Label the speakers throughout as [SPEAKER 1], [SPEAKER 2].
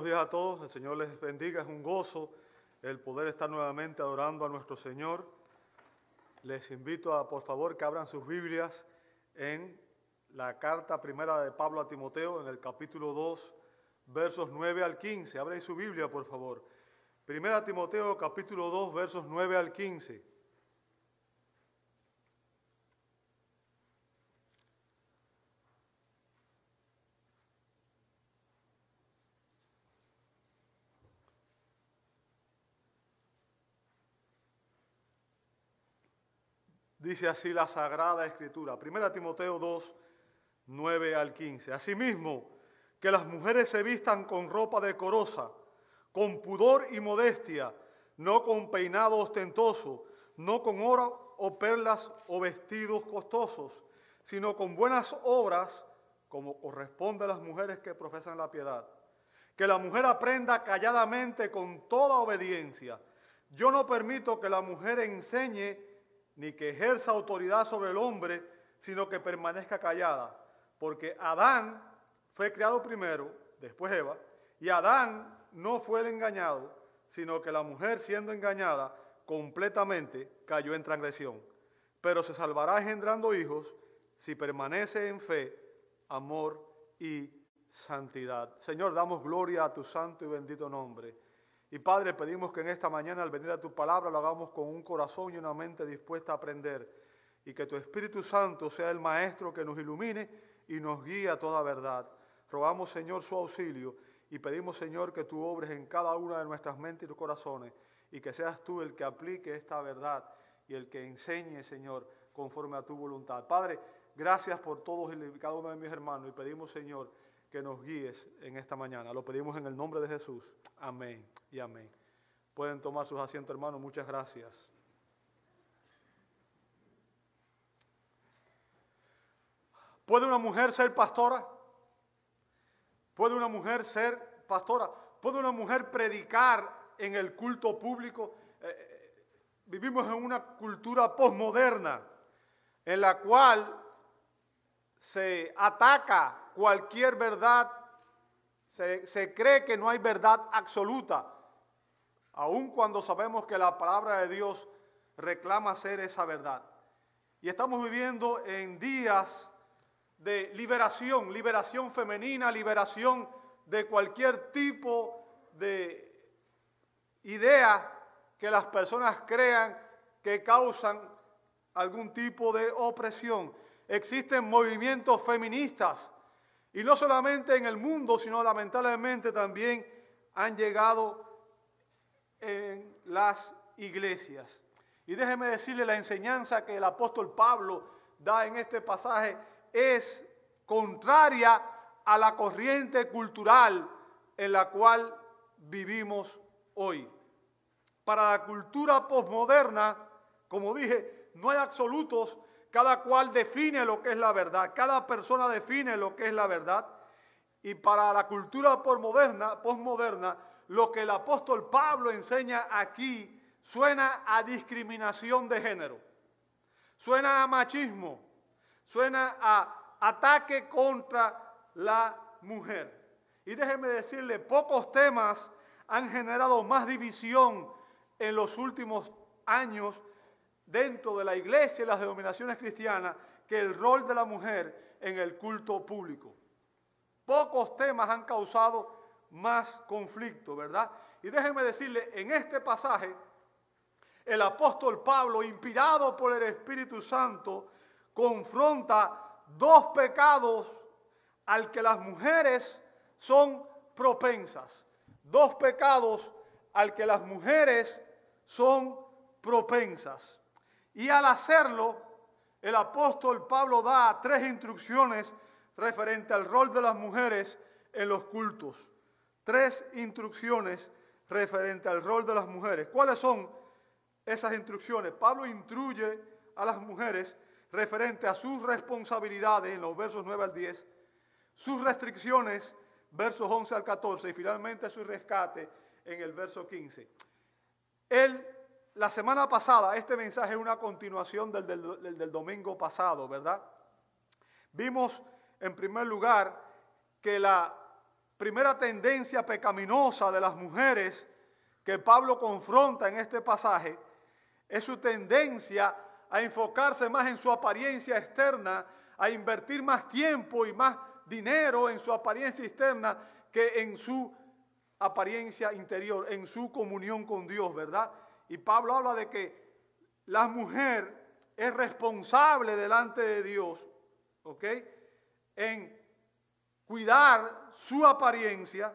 [SPEAKER 1] buenos días a todos. El Señor les bendiga. Es un gozo el poder estar nuevamente adorando a nuestro Señor. Les invito a, por favor, que abran sus Biblias en la carta primera de Pablo a Timoteo, en el capítulo 2, versos 9 al 15. Abren su Biblia, por favor. Primera Timoteo, capítulo 2, versos 9 al 15. Dice así la Sagrada Escritura. Primera Timoteo 2, 9 al 15. Asimismo, que las mujeres se vistan con ropa decorosa, con pudor y modestia, no con peinado ostentoso, no con oro o perlas o vestidos costosos, sino con buenas obras, como corresponde a las mujeres que profesan la piedad. Que la mujer aprenda calladamente con toda obediencia. Yo no permito que la mujer enseñe ni que ejerza autoridad sobre el hombre, sino que permanezca callada. Porque Adán fue creado primero, después Eva, y Adán no fue el engañado, sino que la mujer siendo engañada completamente cayó en transgresión. Pero se salvará engendrando hijos si permanece en fe, amor y santidad. Señor, damos gloria a tu santo y bendito nombre. Y Padre, pedimos que en esta mañana al venir a tu palabra lo hagamos con un corazón y una mente dispuesta a aprender. Y que tu Espíritu Santo sea el Maestro que nos ilumine y nos guíe a toda verdad. Rogamos, Señor, su auxilio y pedimos, Señor, que tú obres en cada una de nuestras mentes y corazones y que seas tú el que aplique esta verdad y el que enseñe, Señor, conforme a tu voluntad. Padre, gracias por todos y cada uno de mis hermanos y pedimos, Señor, que nos guíes en esta mañana. Lo pedimos en el nombre de Jesús. Amén y amén. Pueden tomar sus asientos, hermanos. Muchas gracias. ¿Puede una mujer ser pastora? ¿Puede una mujer ser pastora? ¿Puede una mujer predicar en el culto público? Eh, eh, vivimos en una cultura posmoderna en la cual se ataca cualquier verdad, se, cree que no hay verdad absoluta, aun cuando sabemos que la palabra de Dios reclama ser esa verdad. Y estamos viviendo en días de liberación, liberación femenina, liberación de cualquier tipo de idea que las personas crean que causan algún tipo de opresión. Existen movimientos feministas y no solamente en el mundo, sino lamentablemente también han llegado en las iglesias. Y déjeme decirle, la enseñanza que el apóstol Pablo da en este pasaje es contraria a la corriente cultural en la cual vivimos hoy. Para la cultura posmoderna, como dije, no hay absolutos, cada cual define lo que es la verdad, cada persona define lo que es la verdad. Y para la cultura posmoderna, lo que el apóstol Pablo enseña aquí suena a discriminación de género, suena a machismo, suena a ataque contra la mujer. Y déjeme decirle, pocos temas han generado más división en los últimos años dentro de la iglesia y las denominaciones cristianas que el rol de la mujer en el culto público. Pocos temas han causado más conflicto, ¿verdad? Y déjenme decirle, en este pasaje, el apóstol Pablo, inspirado por el Espíritu Santo, confronta dos pecados al que las mujeres son propensas. Dos pecados al que las mujeres son propensas. Y al hacerlo, el apóstol Pablo da tres instrucciones referente al rol de las mujeres en los cultos. Tres instrucciones referente al rol de las mujeres. ¿Cuáles son esas instrucciones? Pablo instruye a las mujeres referente a sus responsabilidades en los versos 9 al 10, sus restricciones, versos 11 al 14, y finalmente su rescate en el verso 15. Él la semana pasada, este mensaje es una continuación del, del, domingo pasado, ¿verdad? Vimos en primer lugar que la primera tendencia pecaminosa de las mujeres que Pablo confronta en este pasaje es su tendencia a enfocarse más en su apariencia externa, a invertir más tiempo y más dinero en su apariencia externa que en su apariencia interior, en su comunión con Dios, ¿verdad? Y Pablo habla de que la mujer es responsable delante de Dios, ¿ok? En cuidar su apariencia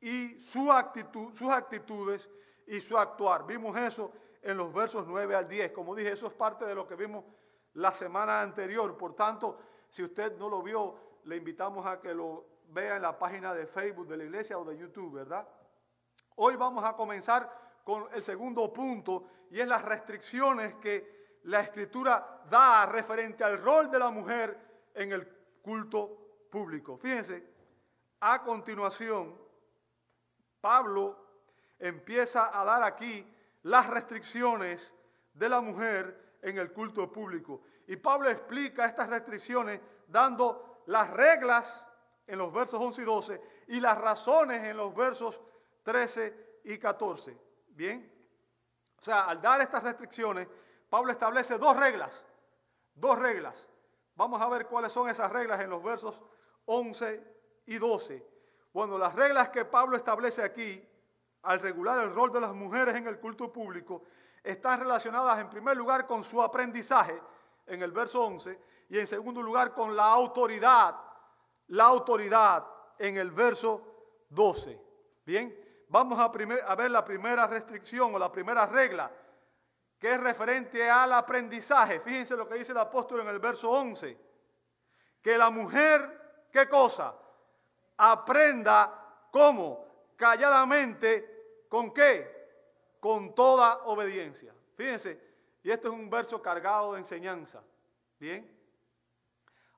[SPEAKER 1] y su actitud, sus actitudes y su actuar. Vimos eso en los versos 9 al 10. Como dije, eso es parte de lo que vimos la semana anterior. Por tanto, si usted no lo vio, le invitamos a que lo vea en la página de Facebook de la iglesia o de YouTube, ¿verdad? Hoy vamos a comenzar con el segundo punto y es las restricciones que la escritura da referente al rol de la mujer en el culto público. Fíjense, a continuación, Pablo empieza a dar aquí las restricciones de la mujer en el culto público. Y Pablo explica estas restricciones dando las reglas en los versos 11 y 12 y las razones en los versos 13 y 14. Bien, o sea, al dar estas restricciones, Pablo establece dos reglas, dos reglas. Vamos a ver cuáles son esas reglas en los versos 11 y 12. Bueno, las reglas que Pablo establece aquí al regular el rol de las mujeres en el culto público están relacionadas en primer lugar con su aprendizaje en el verso 11 y en segundo lugar con la autoridad, la autoridad en el verso 12. Bien, vamos a, a ver la primera restricción o la primera regla que es referente al aprendizaje. Fíjense lo que dice el apóstol en el verso 11, que la mujer ¿Qué cosa? Aprenda cómo, calladamente, ¿con qué? Con toda obediencia. Fíjense, y este es un verso cargado de enseñanza. Bien.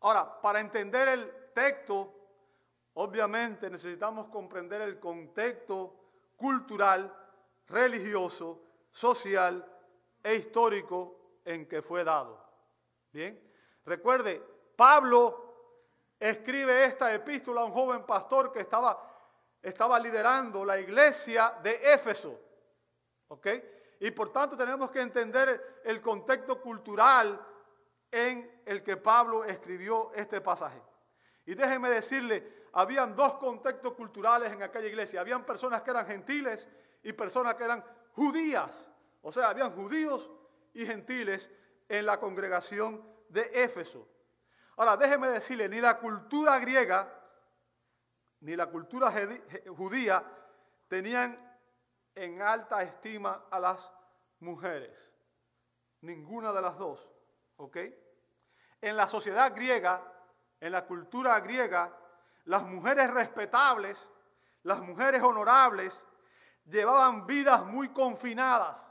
[SPEAKER 1] Ahora, para entender el texto, obviamente necesitamos comprender el contexto cultural, religioso, social e histórico en que fue dado. Bien. Recuerde, Pablo escribe esta epístola a un joven pastor que estaba, estaba liderando la iglesia de Éfeso. ¿Ok? Y por tanto tenemos que entender el contexto cultural en el que Pablo escribió este pasaje. Y déjeme decirle, habían dos contextos culturales en aquella iglesia. Habían personas que eran gentiles y personas que eran judías. O sea, habían judíos y gentiles en la congregación de Éfeso. Ahora, déjeme decirle, ni la cultura griega ni la cultura judía tenían en alta estima a las mujeres. Ninguna de las dos. ¿Ok? En la sociedad griega, en la cultura griega, las mujeres respetables, las mujeres honorables, llevaban vidas muy confinadas.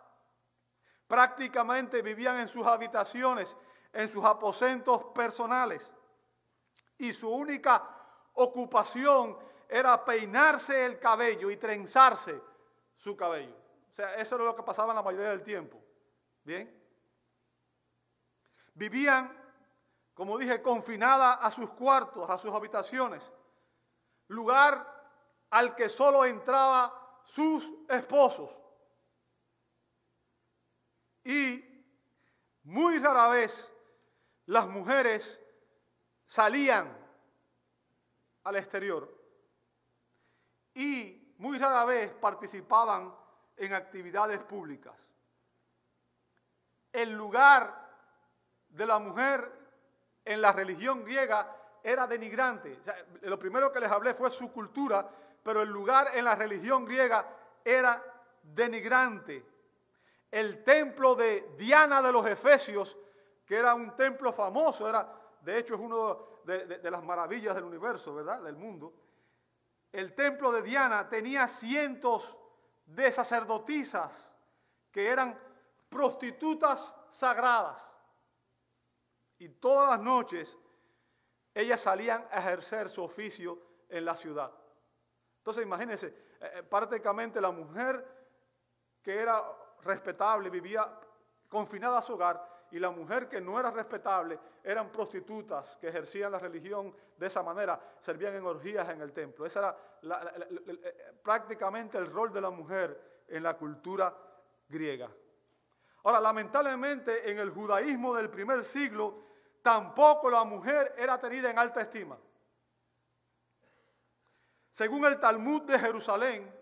[SPEAKER 1] Prácticamente vivían en sus habitaciones en sus aposentos personales y su única ocupación era peinarse el cabello y trenzarse su cabello. O sea, eso era lo que pasaba en la mayoría del tiempo. Bien. Vivían, como dije, confinadas a sus cuartos, a sus habitaciones, lugar al que solo entraba sus esposos. Y muy rara vez las mujeres salían al exterior y muy rara vez participaban en actividades públicas. El lugar de la mujer en la religión griega era denigrante. lo primero que les hablé fue su cultura, pero el lugar en la religión griega era denigrante. El templo de Diana de los Efesios que era un templo famoso, era, de hecho es una de, de, las maravillas del universo, ¿verdad? Del mundo. El templo de Diana tenía cientos de sacerdotisas que eran prostitutas sagradas. Y todas las noches ellas salían a ejercer su oficio en la ciudad. Entonces imagínense, eh, eh, prácticamente la mujer que era respetable, vivía confinada a su hogar, y la mujer que no era respetable eran prostitutas que ejercían la religión de esa manera, servían en orgías en el templo. Ese era prácticamente el rol de la mujer en la cultura griega. Ahora, lamentablemente en el judaísmo del primer siglo tampoco la mujer era tenida en alta estima. Según el Talmud de Jerusalén,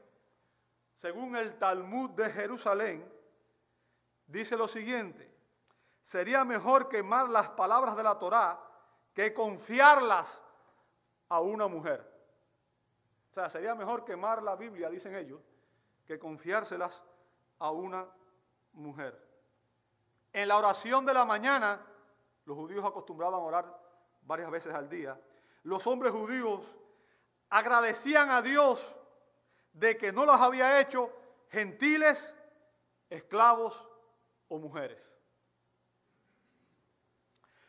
[SPEAKER 1] según el Talmud de Jerusalén, dice lo siguiente, sería mejor quemar las palabras de la Torá que confiarlas a una mujer. O sea, sería mejor quemar la Biblia, dicen ellos, que confiárselas a una mujer. En la oración de la mañana, los judíos acostumbraban a orar varias veces al día. Los hombres judíos agradecían a Dios de que no los había hecho gentiles, esclavos o mujeres.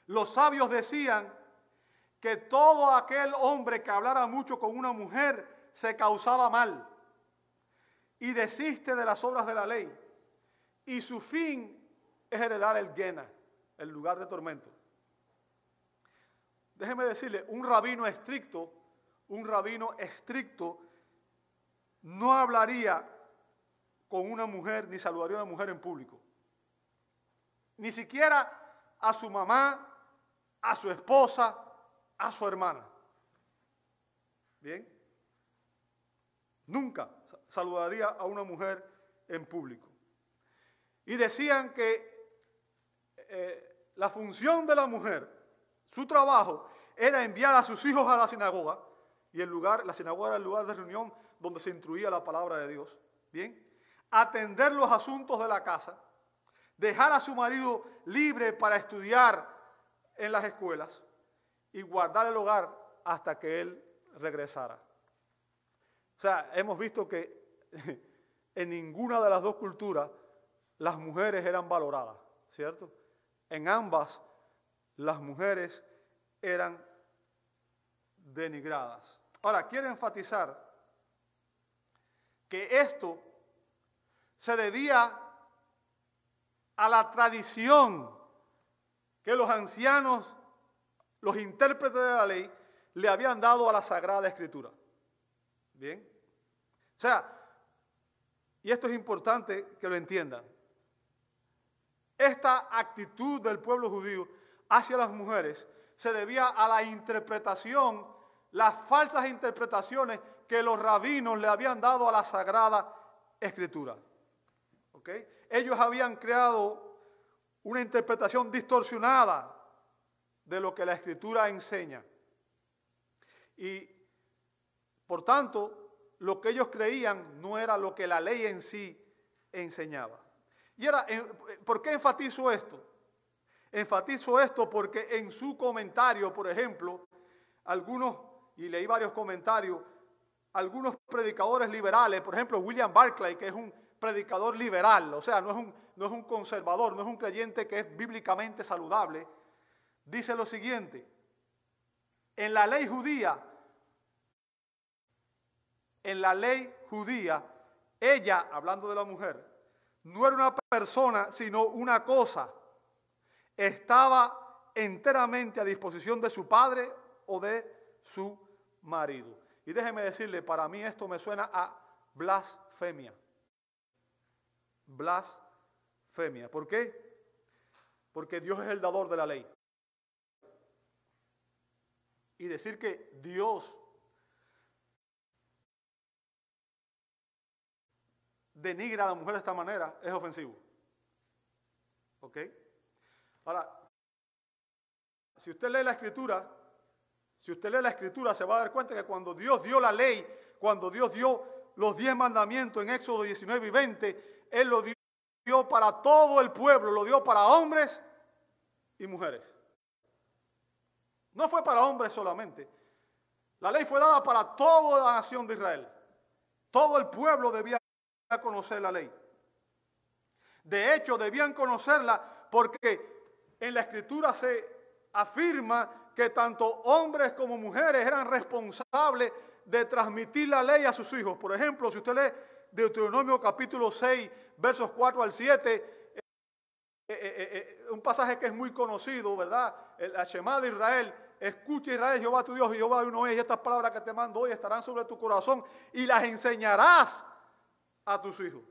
[SPEAKER 1] Los sabios decían que todo aquel hombre que hablara mucho con una mujer se causaba mal y desiste de las obras de la ley. Y su fin es heredar el Gena, el lugar de tormento. Déjeme decirle, un rabino estricto, un rabino estricto no hablaría con una mujer ni saludaría a una mujer en público. Ni siquiera a su mamá, a su esposa, a su hermana. ¿Bien? Nunca saludaría a una mujer en público. Y decían que eh, la función de la mujer, su trabajo, era enviar a sus hijos a la sinagoga, y el lugar, la sinagoga era el lugar de reunión donde se instruía la palabra de Dios. Bien, atender los asuntos de la casa, dejar a su marido libre para estudiar en las escuelas y guardar el hogar hasta que él regresara. O sea, hemos visto que en ninguna de las dos culturas las mujeres eran valoradas, ¿cierto? En ambas las mujeres eran denigradas. Ahora, quiero enfatizar que esto se debía a la tradición que los ancianos, los intérpretes de la ley, le habían dado a la Sagrada Escritura. Bien. O sea, y esto es importante que lo entiendan. Esta actitud del pueblo judío hacia las mujeres se debía a la interpretación, las falsas interpretaciones que los rabinos le habían dado a la Sagrada Escritura. Ellos habían creado una interpretación distorsionada de lo que la Escritura enseña. Y, por tanto, lo que ellos creían no era lo que la ley en sí enseñaba. Y ahora, ¿por qué enfatizo esto? Enfatizo esto porque en su comentario, por ejemplo, algunos, y leí varios comentarios, algunos predicadores liberales, por ejemplo, William Barclay, que es un predicador liberal, o sea, no es un, no es un conservador, no es un creyente que es bíblicamente saludable, dice lo siguiente, en la ley judía, en la ley judía, ella, hablando de la mujer, no era una persona, sino una cosa. Estaba enteramente a disposición de su padre o de su marido. Y déjeme decirle, para mí esto me suena a blasfemia. Blasfemia. ¿Por qué? Porque Dios es el dador de la ley. Y decir que Dios denigra a la mujer de esta manera es ofensivo. ¿Ok? Ahora, si usted lee la escritura, si usted lee la escritura, se va a dar cuenta que cuando Dios dio la ley, cuando Dios dio los diez mandamientos en Éxodo 19 y 20, Él lo dio para todo el pueblo, lo dio para hombres y mujeres. No fue para hombres solamente. La ley fue dada para toda la nación de Israel. Todo el pueblo debía conocer la ley. De hecho, debían conocerla porque en la escritura se afirma que tanto hombres como mujeres eran responsables de transmitir la ley a sus hijos. Por ejemplo, si usted lee Deuteronomio capítulo 6, versos 4 al 7, eh, un pasaje que es muy conocido, ¿verdad? El Shema de Israel, escucha Israel, Jehová tu Dios, Jehová uno es, y estas palabras que te mando hoy estarán sobre tu corazón y las enseñarás a tus hijos.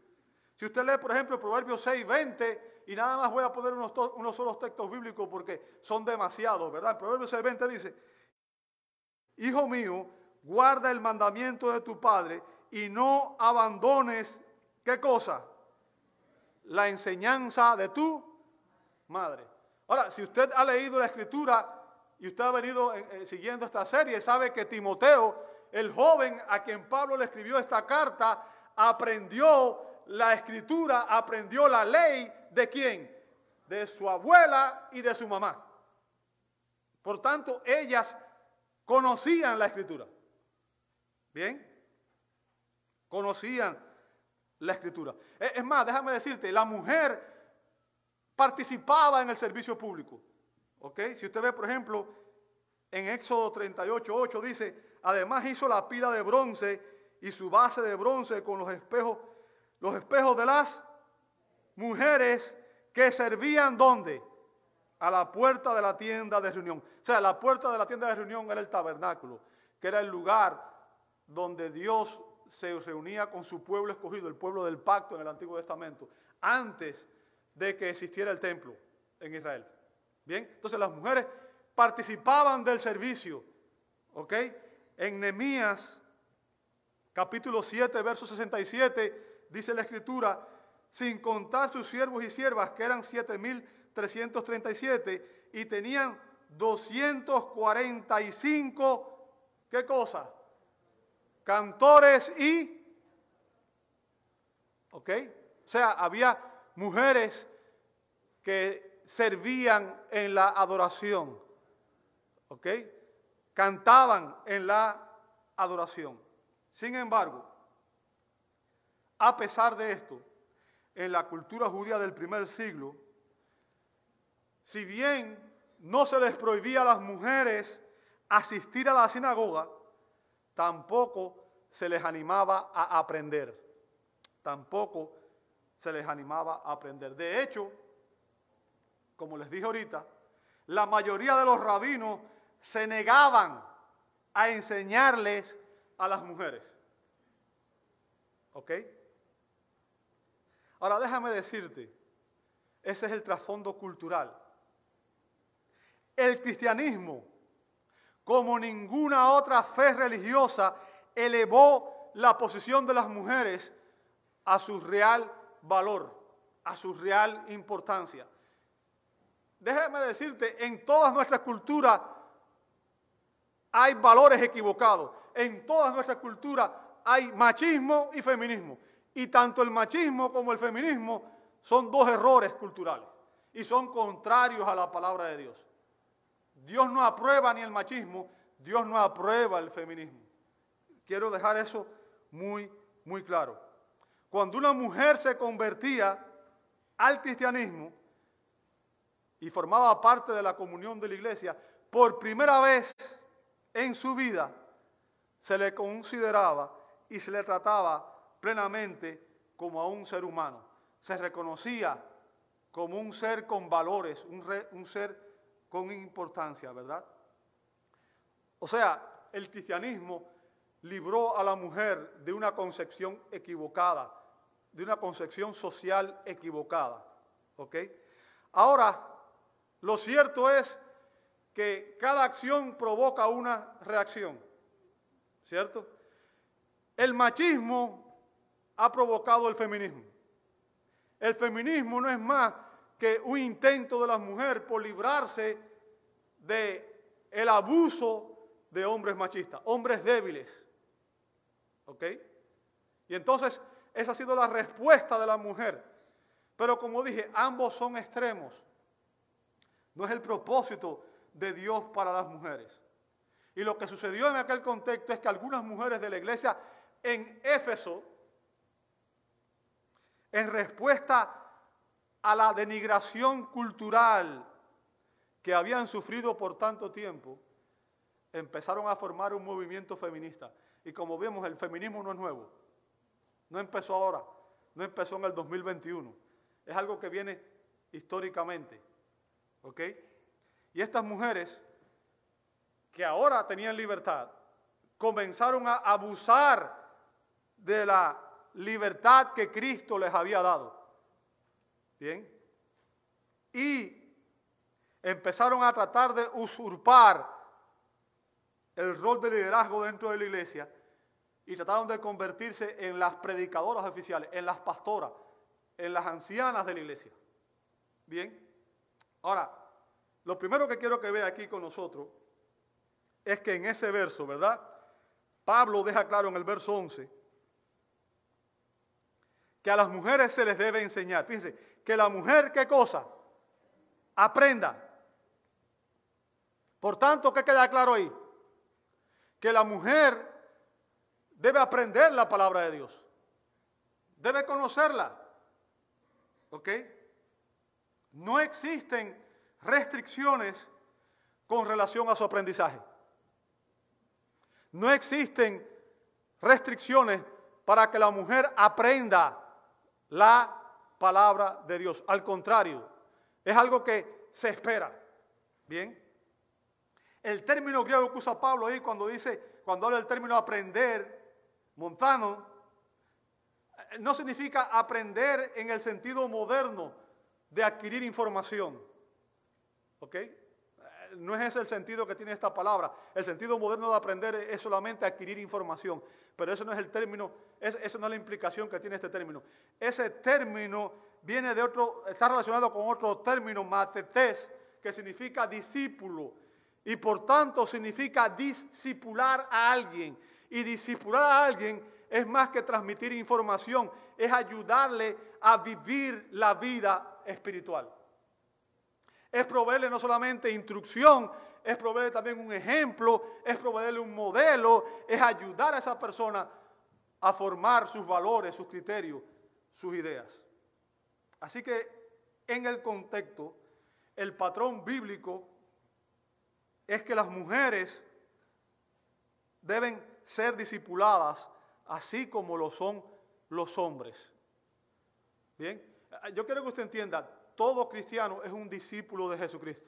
[SPEAKER 1] Si usted lee, por ejemplo, Proverbios 6, 20, y nada más voy a poner unos, unos solos textos bíblicos porque son demasiados, ¿verdad? Proverbios 6, 20 dice, Hijo mío, guarda el mandamiento de tu Padre y no abandones, ¿qué cosa? La enseñanza de tu madre. Ahora, si usted ha leído la escritura y usted ha venido eh, eh, siguiendo esta serie, sabe que Timoteo, el joven a quien Pablo le escribió esta carta, aprendió la escritura, aprendió la ley de quién? De su abuela y de su mamá. Por tanto, ellas conocían la escritura. ¿Bien? Conocían la escritura. Es más, déjame decirte, la mujer participaba en el servicio público. ¿Ok? Si usted ve, por ejemplo, en Éxodo 38, 8 dice, además hizo la pila de bronce y su base de bronce con los espejos los espejos de las mujeres que servían ¿dónde? A la puerta de la tienda de reunión. O sea, la puerta de la tienda de reunión era el tabernáculo, que era el lugar donde Dios se reunía con su pueblo escogido, el pueblo del pacto en el Antiguo Testamento, antes de que existiera el templo en Israel. Bien, entonces las mujeres participaban del servicio, ¿ok? En Nehemías capítulo 7, verso 67 dice la escritura, sin contar sus siervos y siervas, que eran 7.337, y tenían 245, ¿qué cosa? Cantores y... ¿Ok? O sea, había mujeres que servían en la adoración. ¿Ok? Cantaban en la adoración. Sin embargo, a pesar de esto, en la cultura judía del primer siglo, si bien no se les prohibía a las mujeres asistir a la sinagoga, tampoco se les animaba a aprender. Tampoco se les animaba a aprender. De hecho, como les dije ahorita, la mayoría de los rabinos se negaban a enseñarles a las mujeres. ¿Ok? Ahora déjame decirte, ese es el trasfondo cultural. El cristianismo, como ninguna otra fe religiosa, elevó la posición de las mujeres a su real valor, a su real importancia. Déjame decirte, en todas nuestras culturas hay valores equivocados. En todas nuestras culturas hay machismo y feminismo. Y tanto el machismo como el feminismo son dos errores culturales y son contrarios a la palabra de Dios. Dios no aprueba ni el machismo, Dios no aprueba el feminismo. Quiero dejar eso muy, muy claro. Cuando una mujer se convertía al cristianismo y formaba parte de la comunión de la iglesia, por primera vez en su vida se le consideraba y se le trataba plenamente como a un ser humano. Se reconocía como un ser con valores, un, ser con importancia, ¿verdad? O sea, el cristianismo libró a la mujer de una concepción equivocada, de una concepción social equivocada. ¿Ok? Ahora, lo cierto es que cada acción provoca una reacción, ¿cierto? El machismo ha provocado el feminismo. El feminismo no es más que un intento de la mujer por librarse de el abuso de hombres machistas, hombres débiles. ¿Ok? Y entonces esa ha sido la respuesta de la mujer. Pero como dije, ambos son extremos. No es el propósito de Dios para las mujeres. Y lo que sucedió en aquel contexto es que algunas mujeres de la iglesia en Éfeso en respuesta a la denigración cultural que habían sufrido por tanto tiempo, empezaron a formar un movimiento feminista. Y como vemos, el feminismo no es nuevo. No empezó ahora, no empezó en el 2021. Es algo que viene históricamente. ¿Ok? Y estas mujeres que ahora tenían libertad, comenzaron a abusar de la libertad que Cristo les había dado. Bien. Y empezaron a tratar de usurpar el rol de liderazgo dentro de la iglesia y trataron de convertirse en las predicadoras oficiales, en las pastoras, en las ancianas de la iglesia. Bien. Ahora, lo primero que quiero que vea aquí con nosotros es que en ese verso, ¿verdad? Pablo deja claro en el verso 11 que a las mujeres se les debe enseñar. Fíjense, que la mujer, ¿qué cosa? Aprenda. Por tanto, ¿qué queda claro ahí? Que la mujer debe aprender la palabra de Dios. Debe conocerla. ¿Ok? No existen restricciones con relación a su aprendizaje. No existen restricciones para que la mujer aprenda la palabra de Dios. Al contrario, es algo que se espera. Bien. El término griego que usa Pablo ahí cuando dice, cuando habla del término aprender, montano, no significa aprender en el sentido moderno de adquirir información. ¿Ok? No es ese el sentido que tiene esta palabra. El sentido moderno de aprender es solamente adquirir información, pero eso no es el término, esa no es la implicación que tiene este término. Ese término viene de otro, está relacionado con otro término, matetes, que significa discípulo, y por tanto significa discipular a alguien. Y discipular a alguien es más que transmitir información, es ayudarle a vivir la vida espiritual es proveerle no solamente instrucción, es proveerle también un ejemplo, es proveerle un modelo, es ayudar a esa persona a formar sus valores, sus criterios, sus ideas. Así que en el contexto, el patrón bíblico es que las mujeres deben ser discipuladas así como lo son los hombres. Bien, yo quiero que usted entienda, todo cristiano es un discípulo de Jesucristo.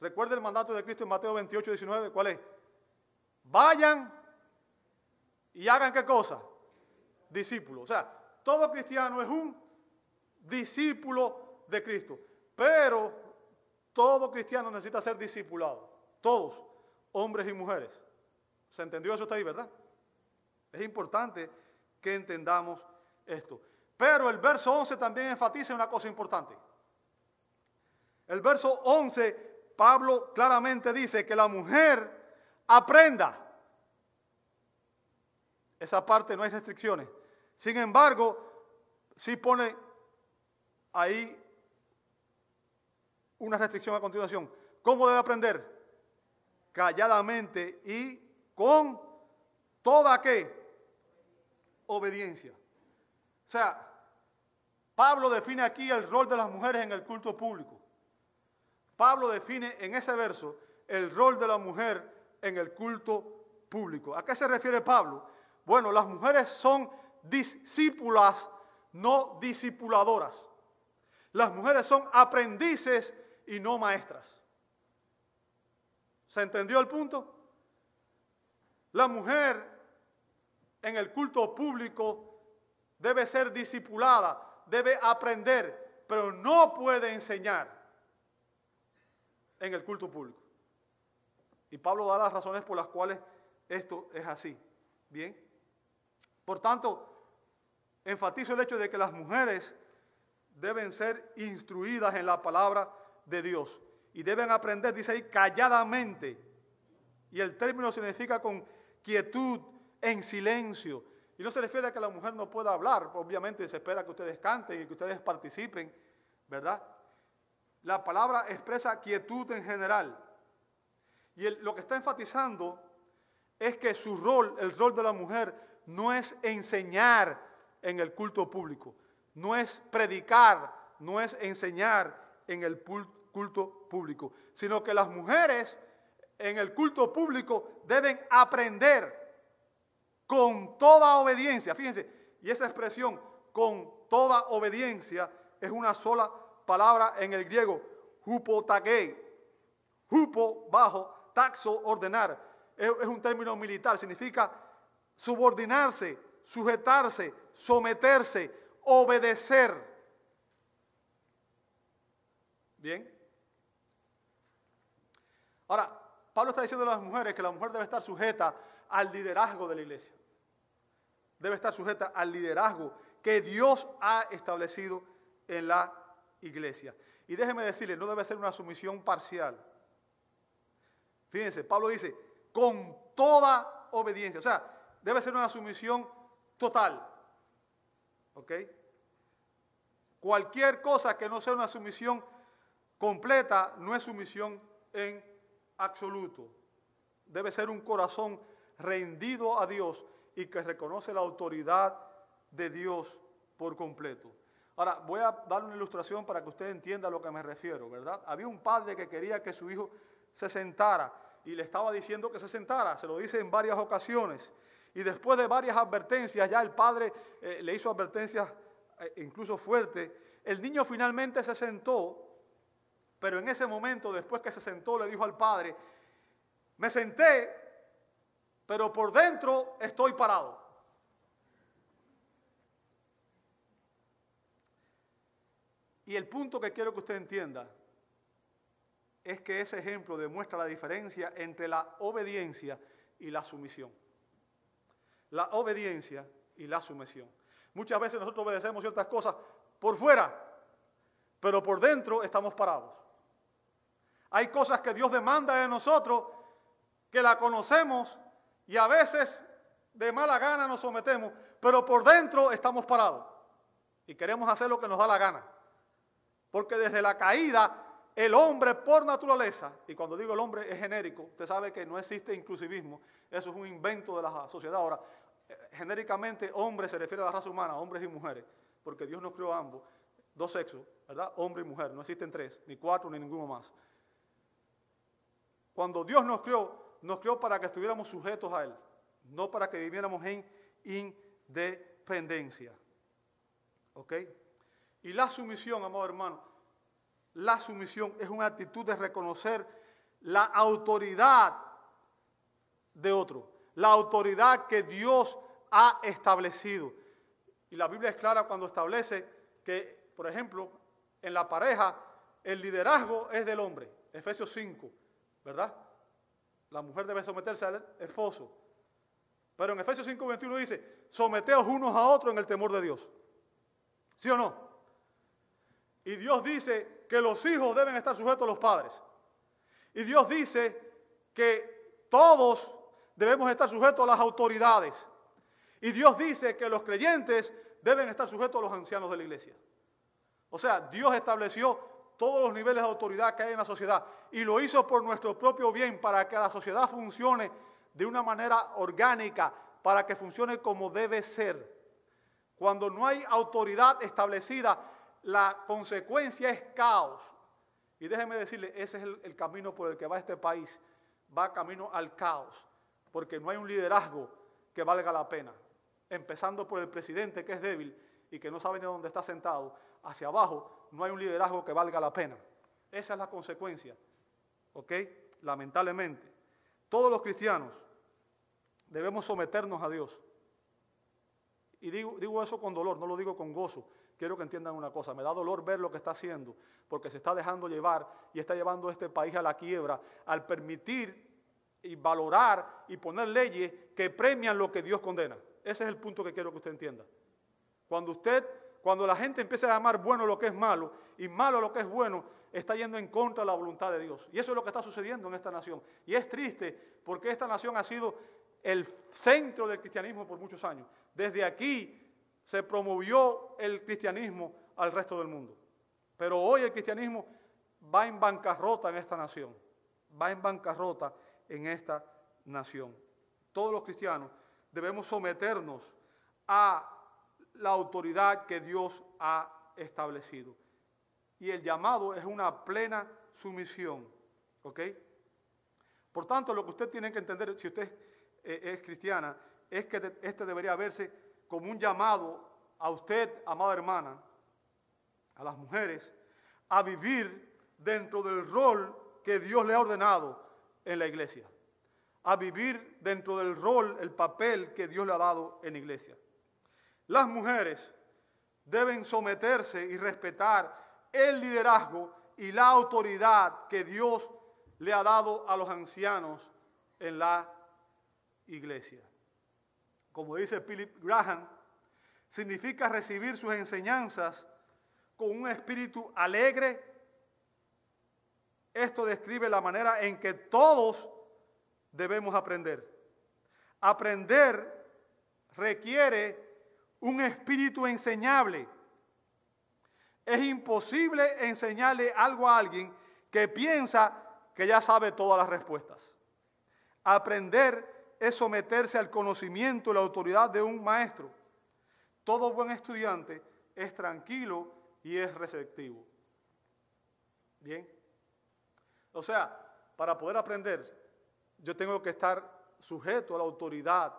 [SPEAKER 1] Recuerda el mandato de Cristo en Mateo 28, 19, ¿cuál es? Vayan y hagan qué cosa? Discípulos. O sea, todo cristiano es un discípulo de Cristo. Pero todo cristiano necesita ser discipulado. Todos, hombres y mujeres. ¿Se entendió eso está ahí, verdad? Es importante que entendamos esto. Pero el verso 11 también enfatiza una cosa importante. El verso 11, Pablo claramente dice que la mujer aprenda. Esa parte no hay restricciones. Sin embargo, sí pone ahí una restricción a continuación. ¿Cómo debe aprender? Calladamente y con toda qué? Obediencia. O sea, Pablo define aquí el rol de las mujeres en el culto público. Pablo define en ese verso el rol de la mujer en el culto público. ¿A qué se refiere Pablo? Bueno, las mujeres son discípulas, no discipuladoras. Las mujeres son aprendices y no maestras. ¿Se entendió el punto? La mujer en el culto público debe ser discipulada, debe aprender, pero no puede enseñar en el culto público. Y Pablo da las razones por las cuales esto es así. Bien. Por tanto, enfatizo el hecho de que las mujeres deben ser instruidas en la palabra de Dios y deben aprender, dice ahí, calladamente. Y el término significa con quietud, en silencio, y no se refiere a que la mujer no pueda hablar, obviamente se espera que ustedes canten y que ustedes participen, ¿verdad? La palabra expresa quietud en general. Y lo que está enfatizando es que su rol, el rol de la mujer, no es enseñar en el culto público, no es predicar, no es enseñar en el culto público, sino que las mujeres en el culto público deben aprender con toda obediencia. Fíjense, y esa expresión, con toda obediencia, es una sola palabra en el griego, hupotagei. Hupo, bajo, taxo, ordenar. Es, es un término militar, significa subordinarse, sujetarse, someterse, obedecer. Bien. Ahora, Pablo está diciendo a las mujeres que la mujer debe estar sujeta al liderazgo de la iglesia. Debe estar sujeta al liderazgo que Dios ha establecido en la iglesia. Y déjeme decirle, no debe ser una sumisión parcial. Fíjense, Pablo dice, con toda obediencia. O sea, debe ser una sumisión total. ¿Ok? Cualquier cosa que no sea una sumisión completa no es sumisión en absoluto. Debe ser un corazón rendido a Dios y que reconoce la autoridad de Dios por completo. Ahora, voy a dar una ilustración para que usted entienda a lo que me refiero, ¿verdad? Había un padre que quería que su hijo se sentara y le estaba diciendo que se sentara, se lo dice en varias ocasiones. Y después de varias advertencias, ya el padre eh, le hizo advertencias eh, incluso fuertes, el niño finalmente se sentó, pero en ese momento, después que se sentó, le dijo al padre, me senté, pero por dentro estoy parado. Y el punto que quiero que usted entienda es que ese ejemplo demuestra la diferencia entre la obediencia y la sumisión. La obediencia y la sumisión. Muchas veces nosotros obedecemos ciertas cosas por fuera, pero por dentro estamos parados. Hay cosas que Dios demanda de nosotros que la conocemos y a veces de mala gana nos sometemos, pero por dentro estamos parados y queremos hacer lo que nos da la gana. Porque desde la caída, el hombre por naturaleza, y cuando digo el hombre es genérico, usted sabe que no existe inclusivismo, eso es un invento de la sociedad. Ahora, eh, genéricamente hombre se refiere a la raza humana, hombres y mujeres, porque Dios nos creó ambos, dos sexos, ¿verdad? Hombre y mujer, no existen tres, ni cuatro, ni ninguno más. Cuando Dios nos creó, nos creó para que estuviéramos sujetos a Él, no para que viviéramos en independencia. ¿Ok? Y la sumisión, amado hermano, la sumisión es una actitud de reconocer la autoridad de otro, la autoridad que Dios ha establecido. Y la Biblia es clara cuando establece que, por ejemplo, en la pareja, el liderazgo es del hombre. Efesios 5, ¿verdad? La mujer debe someterse al esposo. Pero en Efesios 5, 21 dice, someteos unos a otros en el temor de Dios. ¿Sí o no? Y Dios dice que los hijos deben estar sujetos a los padres. Y Dios dice que todos debemos estar sujetos a las autoridades. Y Dios dice que los creyentes deben estar sujetos a los ancianos de la iglesia. O sea, Dios estableció todos los niveles de autoridad que hay en la sociedad y lo hizo por nuestro propio bien para que la sociedad funcione de una manera orgánica, para que funcione como debe ser. Cuando no hay autoridad establecida, la consecuencia es caos. Y déjeme decirle, ese es el, camino por el que va este país. Va camino al caos, porque no hay un liderazgo que valga la pena. Empezando por el presidente que es débil y que no sabe ni dónde está sentado, hacia abajo no hay un liderazgo que valga la pena. Esa es la consecuencia. ¿Ok? Lamentablemente. Todos los cristianos debemos someternos a Dios. Y digo, digo eso con dolor, no lo digo con gozo quiero que entiendan una cosa, me da dolor ver lo que está haciendo, porque se está dejando llevar y está llevando este país a la quiebra al permitir y valorar y poner leyes que premian lo que Dios condena. Ese es el punto que quiero que usted entienda. Cuando usted, cuando la gente empieza a llamar bueno lo que es malo y malo lo que es bueno, está yendo en contra de la voluntad de Dios. Y eso es lo que está sucediendo en esta nación. Y es triste porque esta nación ha sido el centro del cristianismo por muchos años. Desde aquí se promovió el cristianismo al resto del mundo. Pero hoy el cristianismo va en bancarrota en esta nación. Va en bancarrota en esta nación. Todos los cristianos debemos someternos a la autoridad que Dios ha establecido. Y el llamado es una plena sumisión. ¿Ok? Por tanto, lo que usted tiene que entender, si usted eh, es cristiana, es que este debería verse como un llamado a usted, amada hermana, a las mujeres, a vivir dentro del rol que Dios le ha ordenado en la iglesia. A vivir dentro del rol, el papel que Dios le ha dado en la iglesia. Las mujeres deben someterse y respetar el liderazgo y la autoridad que Dios le ha dado a los ancianos en la iglesia. Como dice Philip Graham, significa recibir sus enseñanzas con un espíritu alegre. Esto describe la manera en que todos debemos aprender. Aprender requiere un espíritu enseñable. Es imposible enseñarle algo a alguien que piensa que ya sabe todas las respuestas. Aprender es someterse al conocimiento y la autoridad de un maestro. Todo buen estudiante es tranquilo y es receptivo. Bien. O sea, para poder aprender, yo tengo que estar sujeto a la autoridad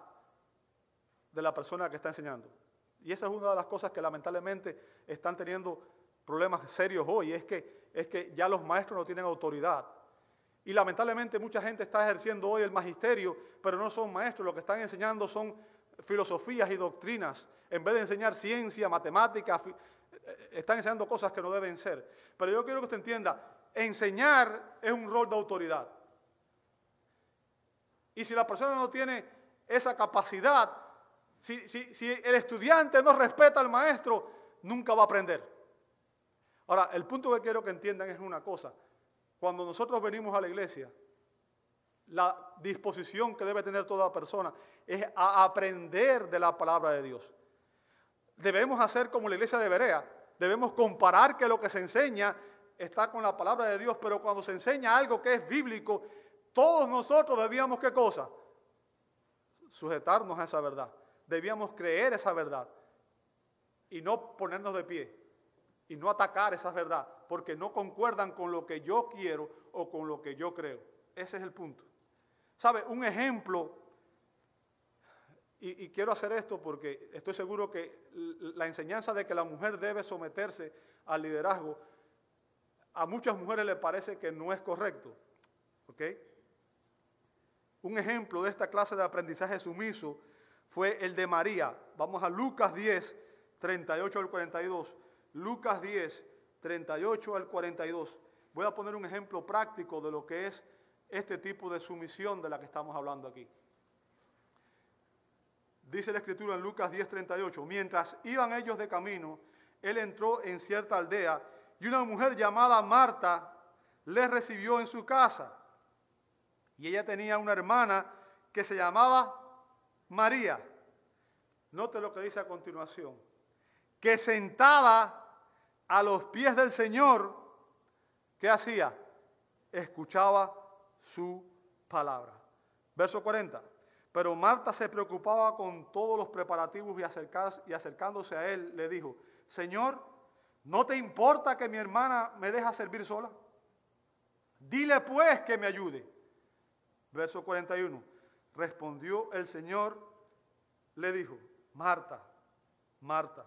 [SPEAKER 1] de la persona que está enseñando. Y esa es una de las cosas que lamentablemente están teniendo problemas serios hoy, es que, es que ya los maestros no tienen autoridad. Y lamentablemente mucha gente está ejerciendo hoy el magisterio, pero no son maestros, lo que están enseñando son filosofías y doctrinas. En vez de enseñar ciencia, matemática, eh, están enseñando cosas que no deben ser. Pero yo quiero que usted entienda, enseñar es un rol de autoridad. Y si la persona no tiene esa capacidad, si, el estudiante no respeta al maestro, nunca va a aprender. Ahora, el punto que quiero que entiendan es una cosa. Cuando nosotros venimos a la iglesia, la disposición que debe tener toda persona es a aprender de la palabra de Dios. Debemos hacer como la iglesia de Berea, debemos comparar que lo que se enseña está con la palabra de Dios, pero cuando se enseña algo que es bíblico, todos nosotros debíamos qué cosa? Sujetarnos a esa verdad debíamos creer esa verdad y no ponernos de pie y no atacar esa verdad porque no concuerdan con lo que yo quiero o con lo que yo creo. Ese es el punto. ¿Sabe? Un ejemplo, y, y, quiero hacer esto porque estoy seguro que la enseñanza de que la mujer debe someterse al liderazgo, a muchas mujeres le parece que no es correcto. ¿Ok? Un ejemplo de esta clase de aprendizaje sumiso fue el de María. Vamos a Lucas 10, 38 al 42. Lucas 10, 38 al 42. Voy a poner un ejemplo práctico de lo que es este tipo de sumisión de la que estamos hablando aquí. Dice la escritura en Lucas 10, 38. Mientras iban ellos de camino, él entró en cierta aldea y una mujer llamada Marta le recibió en su casa. Y ella tenía una hermana que se llamaba María, note lo que dice a continuación, que sentada a los pies del Señor, ¿qué hacía? Escuchaba su palabra. Verso 40. Pero Marta se preocupaba con todos los preparativos y, acercándose a él le dijo, Señor, ¿no te importa que mi hermana me deje servir sola? Dile pues que me ayude. Verso 41. Respondió el Señor, le dijo, Marta, Marta,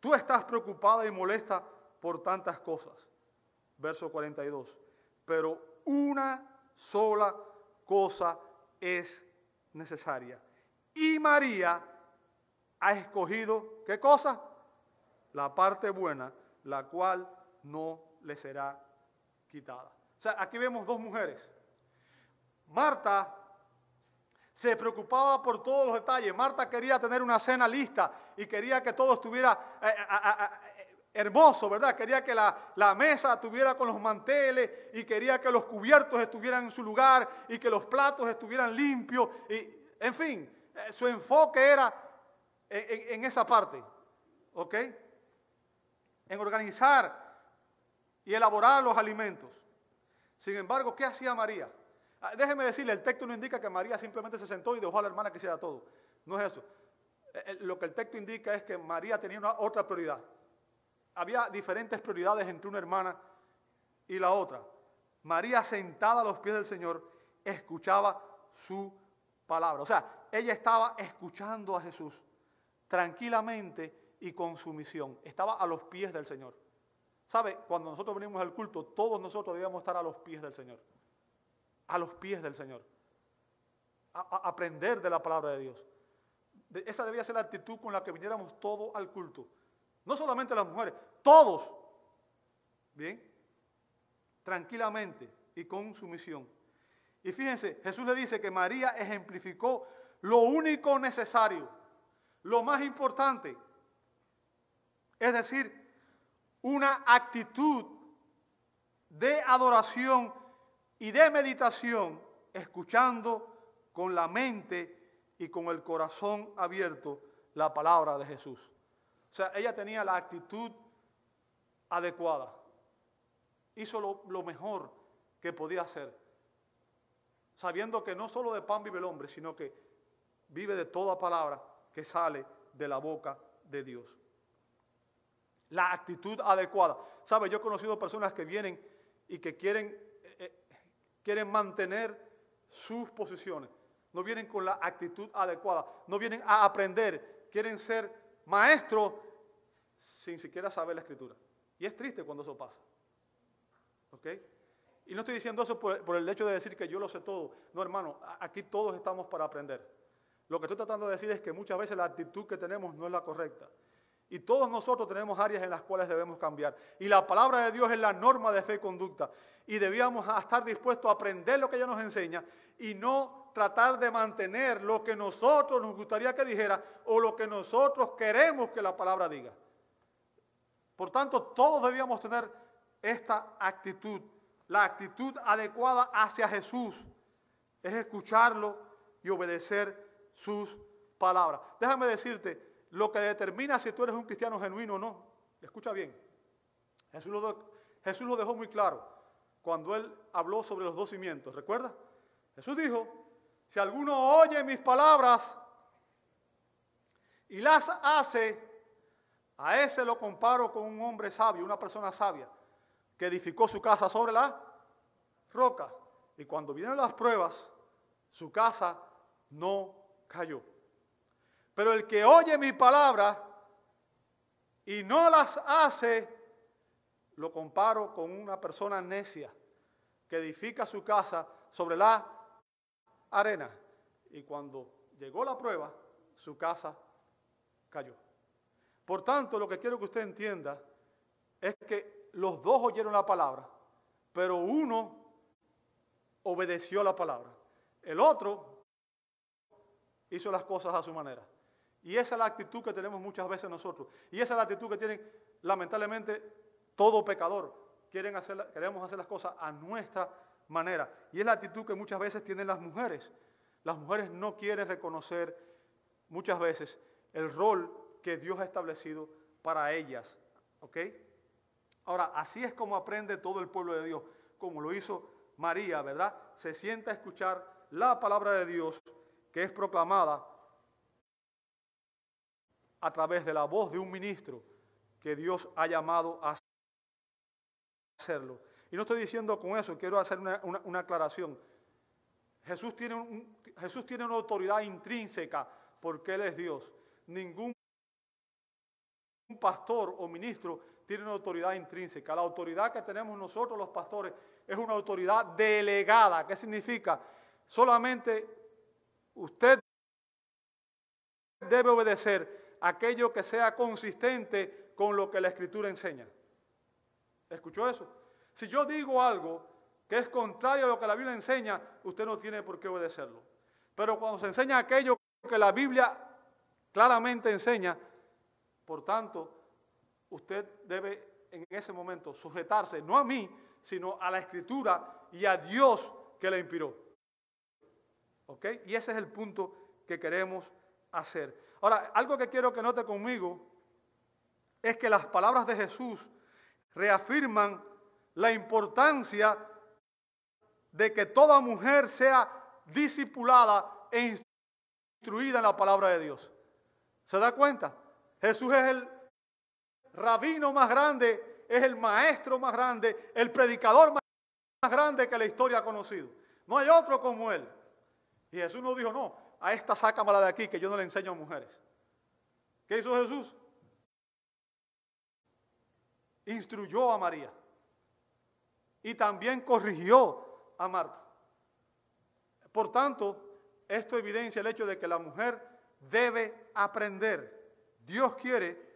[SPEAKER 1] tú estás preocupada y molesta por tantas cosas. Verso 42. Pero una sola cosa es necesaria. Y María ha escogido, ¿qué cosa? La parte buena, la cual no le será quitada. O sea, aquí vemos dos mujeres. Marta se preocupaba por todos los detalles. Marta quería tener una cena lista y quería que todo estuviera eh, eh, eh, hermoso, ¿verdad? Quería que la, mesa tuviera con los manteles y quería que los cubiertos estuvieran en su lugar y que los platos estuvieran limpios. Y, en fin, su enfoque era en, en esa parte, ¿ok? En organizar y elaborar los alimentos. Sin embargo, ¿qué hacía María? Ah, déjeme decirle, el texto no indica que María simplemente se sentó y dejó a la hermana que hiciera todo. No es eso. Eh, lo que el texto indica es que María tenía una otra prioridad. Había diferentes prioridades entre una hermana y la otra. María sentada a los pies del Señor escuchaba su palabra. O sea, ella estaba escuchando a Jesús tranquilamente y con sumisión. Estaba a los pies del Señor. ¿Sabe? Cuando nosotros venimos al culto, todos nosotros debíamos estar a los pies del Señor. A los pies del Señor. A, aprender de la palabra de Dios. esa debía ser la actitud con la que viniéramos todos al culto. No solamente las mujeres, todos. Bien. Tranquilamente y con sumisión. Y fíjense, Jesús le dice que María ejemplificó lo único necesario, lo más importante. Es decir, una actitud de adoración y de meditación, escuchando con la mente y con el corazón abierto la palabra de Jesús. O sea, ella tenía la actitud adecuada. Hizo lo, mejor que podía hacer, sabiendo que no solo de pan vive el hombre, sino que vive de toda palabra que sale de la boca de Dios la actitud adecuada. ¿Sabe? Yo he conocido personas que vienen y que quieren, quieren mantener sus posiciones. No vienen con la actitud adecuada. No vienen a aprender. Quieren ser maestros sin siquiera saber la escritura. Y es triste cuando eso pasa. ¿Ok? Y no estoy diciendo eso por, el hecho de decir que yo lo sé todo. No, hermano, aquí todos estamos para aprender. Lo que estoy tratando de decir es que muchas veces la actitud que tenemos no es la correcta. Y todos nosotros tenemos áreas en las cuales debemos cambiar. Y la palabra de Dios es la norma de fe y conducta. Y debíamos estar dispuestos a aprender lo que ella nos enseña y no tratar de mantener lo que nosotros nos gustaría que dijera o lo que nosotros queremos que la palabra diga. Por tanto, todos debíamos tener esta actitud, la actitud adecuada hacia Jesús. Es escucharlo y obedecer sus palabras. Déjame decirte, lo que determina si tú eres un cristiano genuino o no. Escucha bien. Jesús lo, Jesús lo dejó muy claro cuando él habló sobre los dos cimientos. ¿Recuerda? Jesús dijo, si alguno oye mis palabras y las hace, a ese lo comparo con un hombre sabio, una persona sabia, que edificó su casa sobre la roca. Y cuando vienen las pruebas, su casa no cayó. Pero el que oye mi palabra y no las hace, lo comparo con una persona necia que edifica su casa sobre la arena. Y cuando llegó la prueba, su casa cayó. Por tanto, lo que quiero que usted entienda es que los dos oyeron la palabra, pero uno obedeció la palabra. El otro hizo las cosas a su manera. Y esa es la actitud que tenemos muchas veces nosotros. Y esa es la actitud que tienen lamentablemente todo pecador. Queremos hacer las cosas a nuestra manera. Y es la actitud que muchas veces tienen las mujeres. Las mujeres no quieren reconocer muchas veces el rol que Dios ha establecido para ellas. ¿Ok? Ahora, así es como aprende todo el pueblo de Dios, como lo hizo María, ¿verdad? Se sienta a escuchar la palabra de Dios que es proclamada a través de la voz de un ministro que Dios ha llamado a Y no estoy diciendo con eso, quiero hacer una, aclaración. Jesús tiene, Jesús tiene una autoridad intrínseca porque Él es Dios. Ningún pastor o ministro tiene una autoridad intrínseca. La autoridad que tenemos nosotros los pastores es una autoridad delegada. ¿Qué significa? Solamente usted debe obedecer aquello que sea consistente con lo que la Escritura enseña. ¿Escuchó eso? Si yo digo algo que es contrario a lo que la Biblia enseña, usted no tiene por qué obedecerlo. Pero cuando se enseña aquello que la Biblia claramente enseña, por tanto, usted debe en ese momento sujetarse no a mí, sino a la Escritura y a Dios que la inspiró. ¿Ok? Y ese es el punto que queremos hacer. Ahora, algo que quiero que note conmigo es que las palabras de Jesús reafirman la importancia de que toda mujer sea discipulada e instruida en la palabra de Dios. ¿Se da cuenta? Jesús es el rabino más grande, es el maestro más grande, el predicador más grande que la historia ha conocido. No hay otro como él. Y Jesús no dijo, no, a esta sácamela de aquí que yo no le enseño a mujeres. ¿Qué hizo Jesús? instruyó a María y también corrigió a Marta. Por tanto, esto evidencia el hecho de que la mujer debe aprender. Dios quiere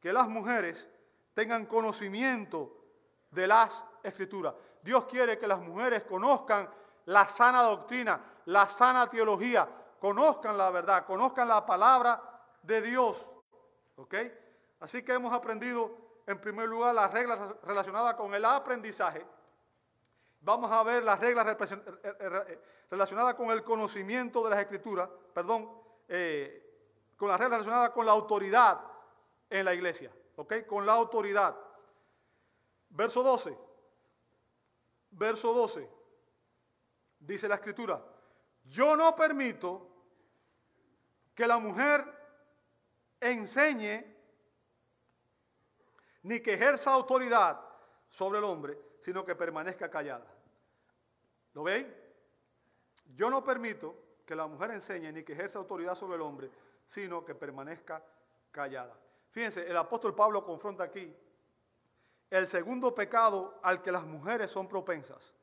[SPEAKER 1] que las mujeres tengan conocimiento de las escrituras. Dios quiere que las mujeres conozcan la sana doctrina, la sana teología, conozcan la verdad, conozcan la palabra de Dios. ¿Ok? Así que hemos aprendido en primer lugar las reglas relacionadas con el aprendizaje. Vamos a ver las reglas eh, eh, eh, relacionadas con el conocimiento de las escrituras, perdón, con las reglas relacionadas con la autoridad en la iglesia, ¿ok? Con la autoridad. Verso 12. Verso 12. Dice la escritura, yo no permito que la mujer enseñe ni que ejerza autoridad sobre el hombre, sino que permanezca callada. ¿Lo veis? Yo no permito que la mujer enseñe ni que ejerza autoridad sobre el hombre, sino que permanezca callada. Fíjense, el apóstol Pablo confronta aquí el segundo pecado al que las mujeres son propensas.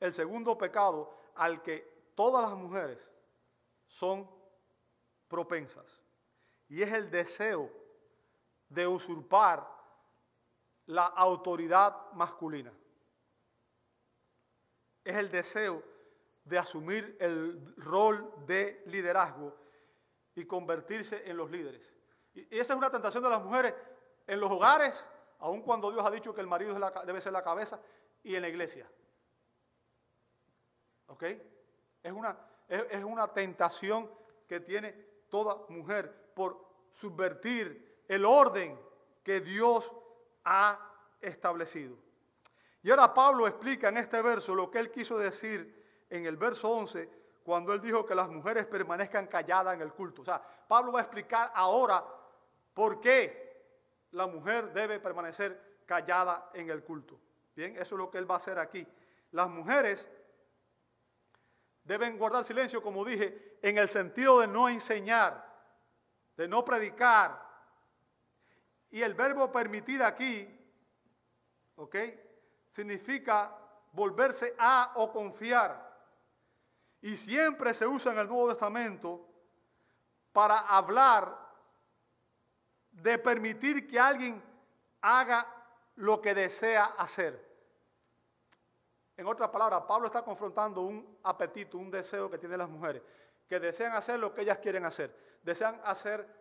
[SPEAKER 1] El segundo pecado al que todas las mujeres son propensas. Y es el deseo de usurpar la autoridad masculina. Es el deseo de asumir el rol de liderazgo y convertirse en los líderes. Y esa es una tentación de las mujeres en los hogares, aun cuando Dios ha dicho que el marido debe ser la cabeza, y en la iglesia. ¿Ok? Es una, es, una tentación que tiene toda mujer por subvertir el orden que Dios ha establecido. Y ahora Pablo explica en este verso lo que él quiso decir en el verso 11 cuando él dijo que las mujeres permanezcan calladas en el culto. O sea, Pablo va a explicar ahora por qué la mujer debe permanecer callada en el culto. Bien, eso es lo que él va a hacer aquí. Las mujeres deben guardar silencio, como dije, en el sentido de no enseñar, de no predicar. Y el verbo permitir aquí, ¿ok? Significa volverse a o confiar. Y siempre se usa en el Nuevo Testamento para hablar de permitir que alguien haga lo que desea hacer. En otras palabras, Pablo está confrontando un apetito, un deseo que tienen las mujeres, que desean hacer lo que ellas quieren hacer, desean hacer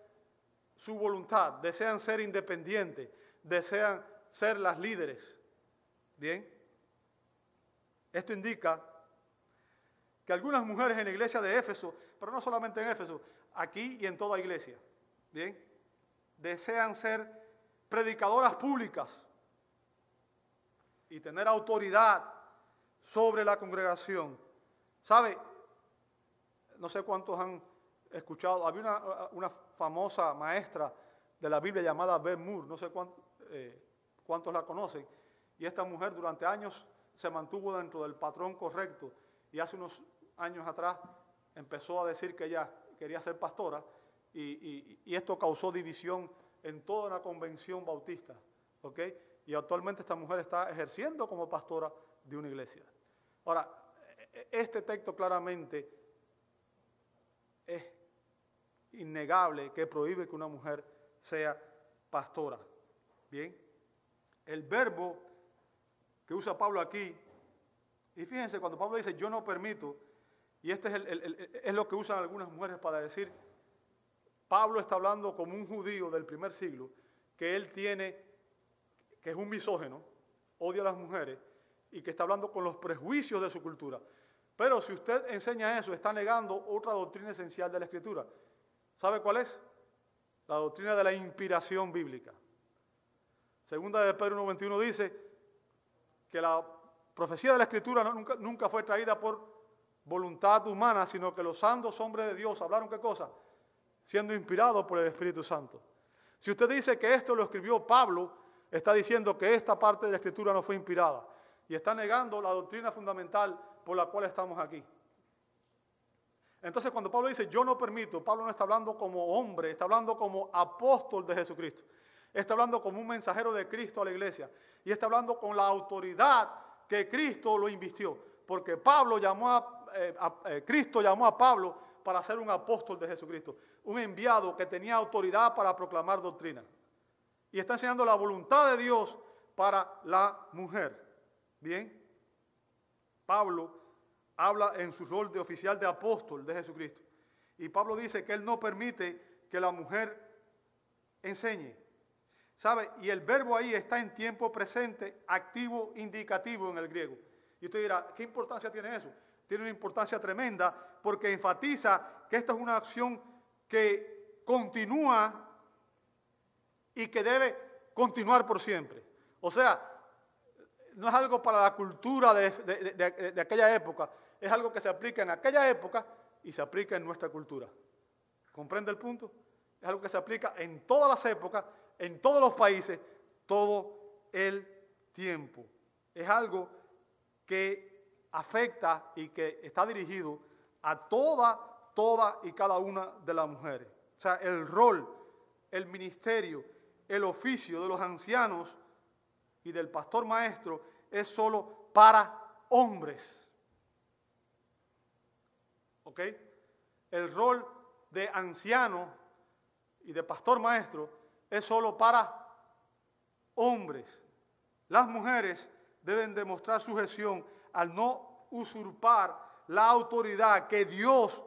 [SPEAKER 1] su voluntad, desean ser independientes, desean ser las líderes. Bien, esto indica que algunas mujeres en la iglesia de Éfeso, pero no solamente en Éfeso, aquí y en toda iglesia, bien, desean ser predicadoras públicas y tener autoridad sobre la congregación. ¿Sabe? No sé cuántos han escuchado, había una, famosa maestra de la Biblia llamada Ben Moore, no sé cuántos, eh, cuántos la conocen, y esta mujer durante años se mantuvo dentro del patrón correcto y hace unos años atrás empezó a decir que ella quería ser pastora y, y esto causó división en toda la convención bautista. Y actualmente esta mujer está ejerciendo como pastora de una iglesia. Ahora, este texto claramente es innegable que prohíbe que una mujer sea pastora. Bien, el verbo que usa Pablo aquí, y fíjense, cuando Pablo dice yo no permito, y este es, es lo que usan algunas mujeres para decir, Pablo está hablando como un judío del primer siglo, que él tiene, que es un misógeno, odia a las mujeres, y que está hablando con los prejuicios de su cultura. Pero si usted enseña eso, está negando otra doctrina esencial de la Escritura. ¿Sabe cuál es? La doctrina de la inspiración bíblica. Segunda de Pedro 91 dice que la profecía de la Escritura nunca, nunca fue traída por voluntad humana, sino que los santos hombres de Dios hablaron qué cosa? Siendo inspirados por el Espíritu Santo. Si usted dice que esto lo escribió Pablo, está diciendo que esta parte de la Escritura no fue inspirada y está negando la doctrina fundamental por la cual estamos aquí. Entonces cuando Pablo dice yo no permito, Pablo no está hablando como hombre, está hablando como apóstol de Jesucristo. Está hablando como un mensajero de Cristo a la iglesia. Y está hablando con la autoridad que Cristo lo invistió. Porque Pablo llamó a, eh, eh, Cristo llamó a Pablo para ser un apóstol de Jesucristo. Un enviado que tenía autoridad para proclamar doctrina. Y está enseñando la voluntad de Dios para la mujer. Bien. Pablo habla en su rol de oficial de apóstol de Jesucristo. Y Pablo dice que él no permite que la mujer enseñe. ¿Sabe? Y el verbo ahí está en tiempo presente, activo, indicativo en el griego. Y usted dirá, ¿qué importancia tiene eso? Tiene una importancia tremenda porque enfatiza que esta es una acción que continúa y que debe continuar por siempre. O sea, no es algo para la cultura de, de aquella época, es algo que se aplica en aquella época y se aplica en nuestra cultura. ¿Comprende el punto? Es algo que se aplica en todas las épocas, en todos los países, todo el tiempo. Es algo que afecta y que está dirigido a toda, toda y cada una de las mujeres. O sea, el rol, el ministerio, el oficio de los ancianos y del pastor maestro es solo para hombres. El rol de anciano y de pastor maestro es solo para hombres. Las mujeres deben demostrar sujeción al no usurpar la autoridad que Dios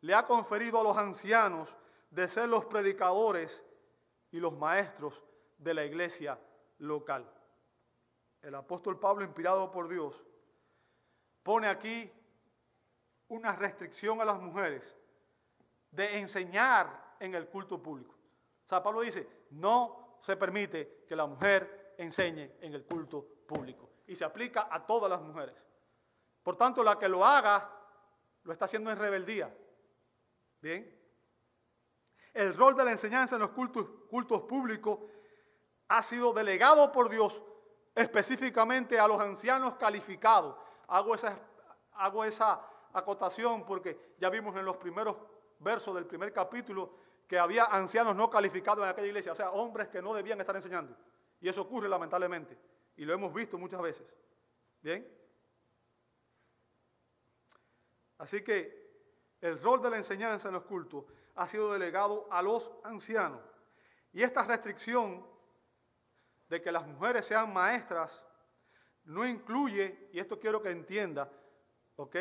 [SPEAKER 1] le ha conferido a los ancianos de ser los predicadores y los maestros de la iglesia local. El apóstol Pablo, inspirado por Dios, pone aquí una restricción a las mujeres de enseñar en el culto público. O sea, Pablo dice, no se permite que la mujer enseñe en el culto público. Y se aplica a todas las mujeres. Por tanto, la que lo haga, lo está haciendo en rebeldía. Bien. El rol de la enseñanza en los cultos, cultos públicos ha sido delegado por Dios específicamente a los ancianos calificados. Hago esa, hago esa acotación porque ya vimos en los primeros versos del primer capítulo que había ancianos no calificados en aquella iglesia, o sea, hombres que no debían estar enseñando. Y eso ocurre lamentablemente, y lo hemos visto muchas veces. ¿Bien? Así que el rol de la enseñanza en los cultos ha sido delegado a los ancianos. Y esta restricción de que las mujeres sean maestras no incluye, y esto quiero que entienda, ¿ok?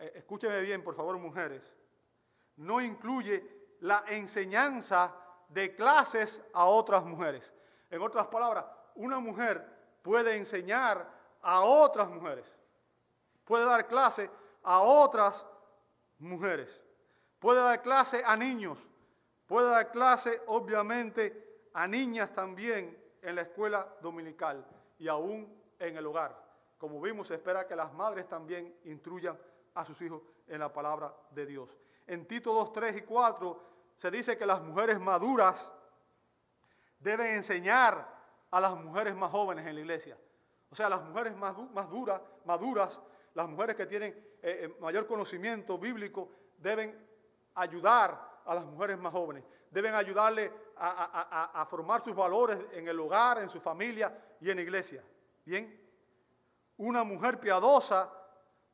[SPEAKER 1] Eh, escúcheme bien, por favor, mujeres, no incluye la enseñanza de clases a otras mujeres. En otras palabras, una mujer puede enseñar a otras mujeres, puede dar clase a otras mujeres, puede dar clase a niños, puede dar clase, obviamente, a niñas también en la escuela dominical y aún en el hogar. Como vimos, se espera que las madres también instruyan a sus hijos en la palabra de Dios. En Tito 2, 3 y 4 se dice que las mujeres maduras deben enseñar a las mujeres más jóvenes en la iglesia. O sea, las mujeres más, duras, maduras, las mujeres que tienen eh, eh, mayor conocimiento bíblico, deben ayudar a las mujeres más jóvenes. Deben ayudarle a, a formar sus valores en el hogar, en su familia y en la iglesia. Bien, una mujer piadosa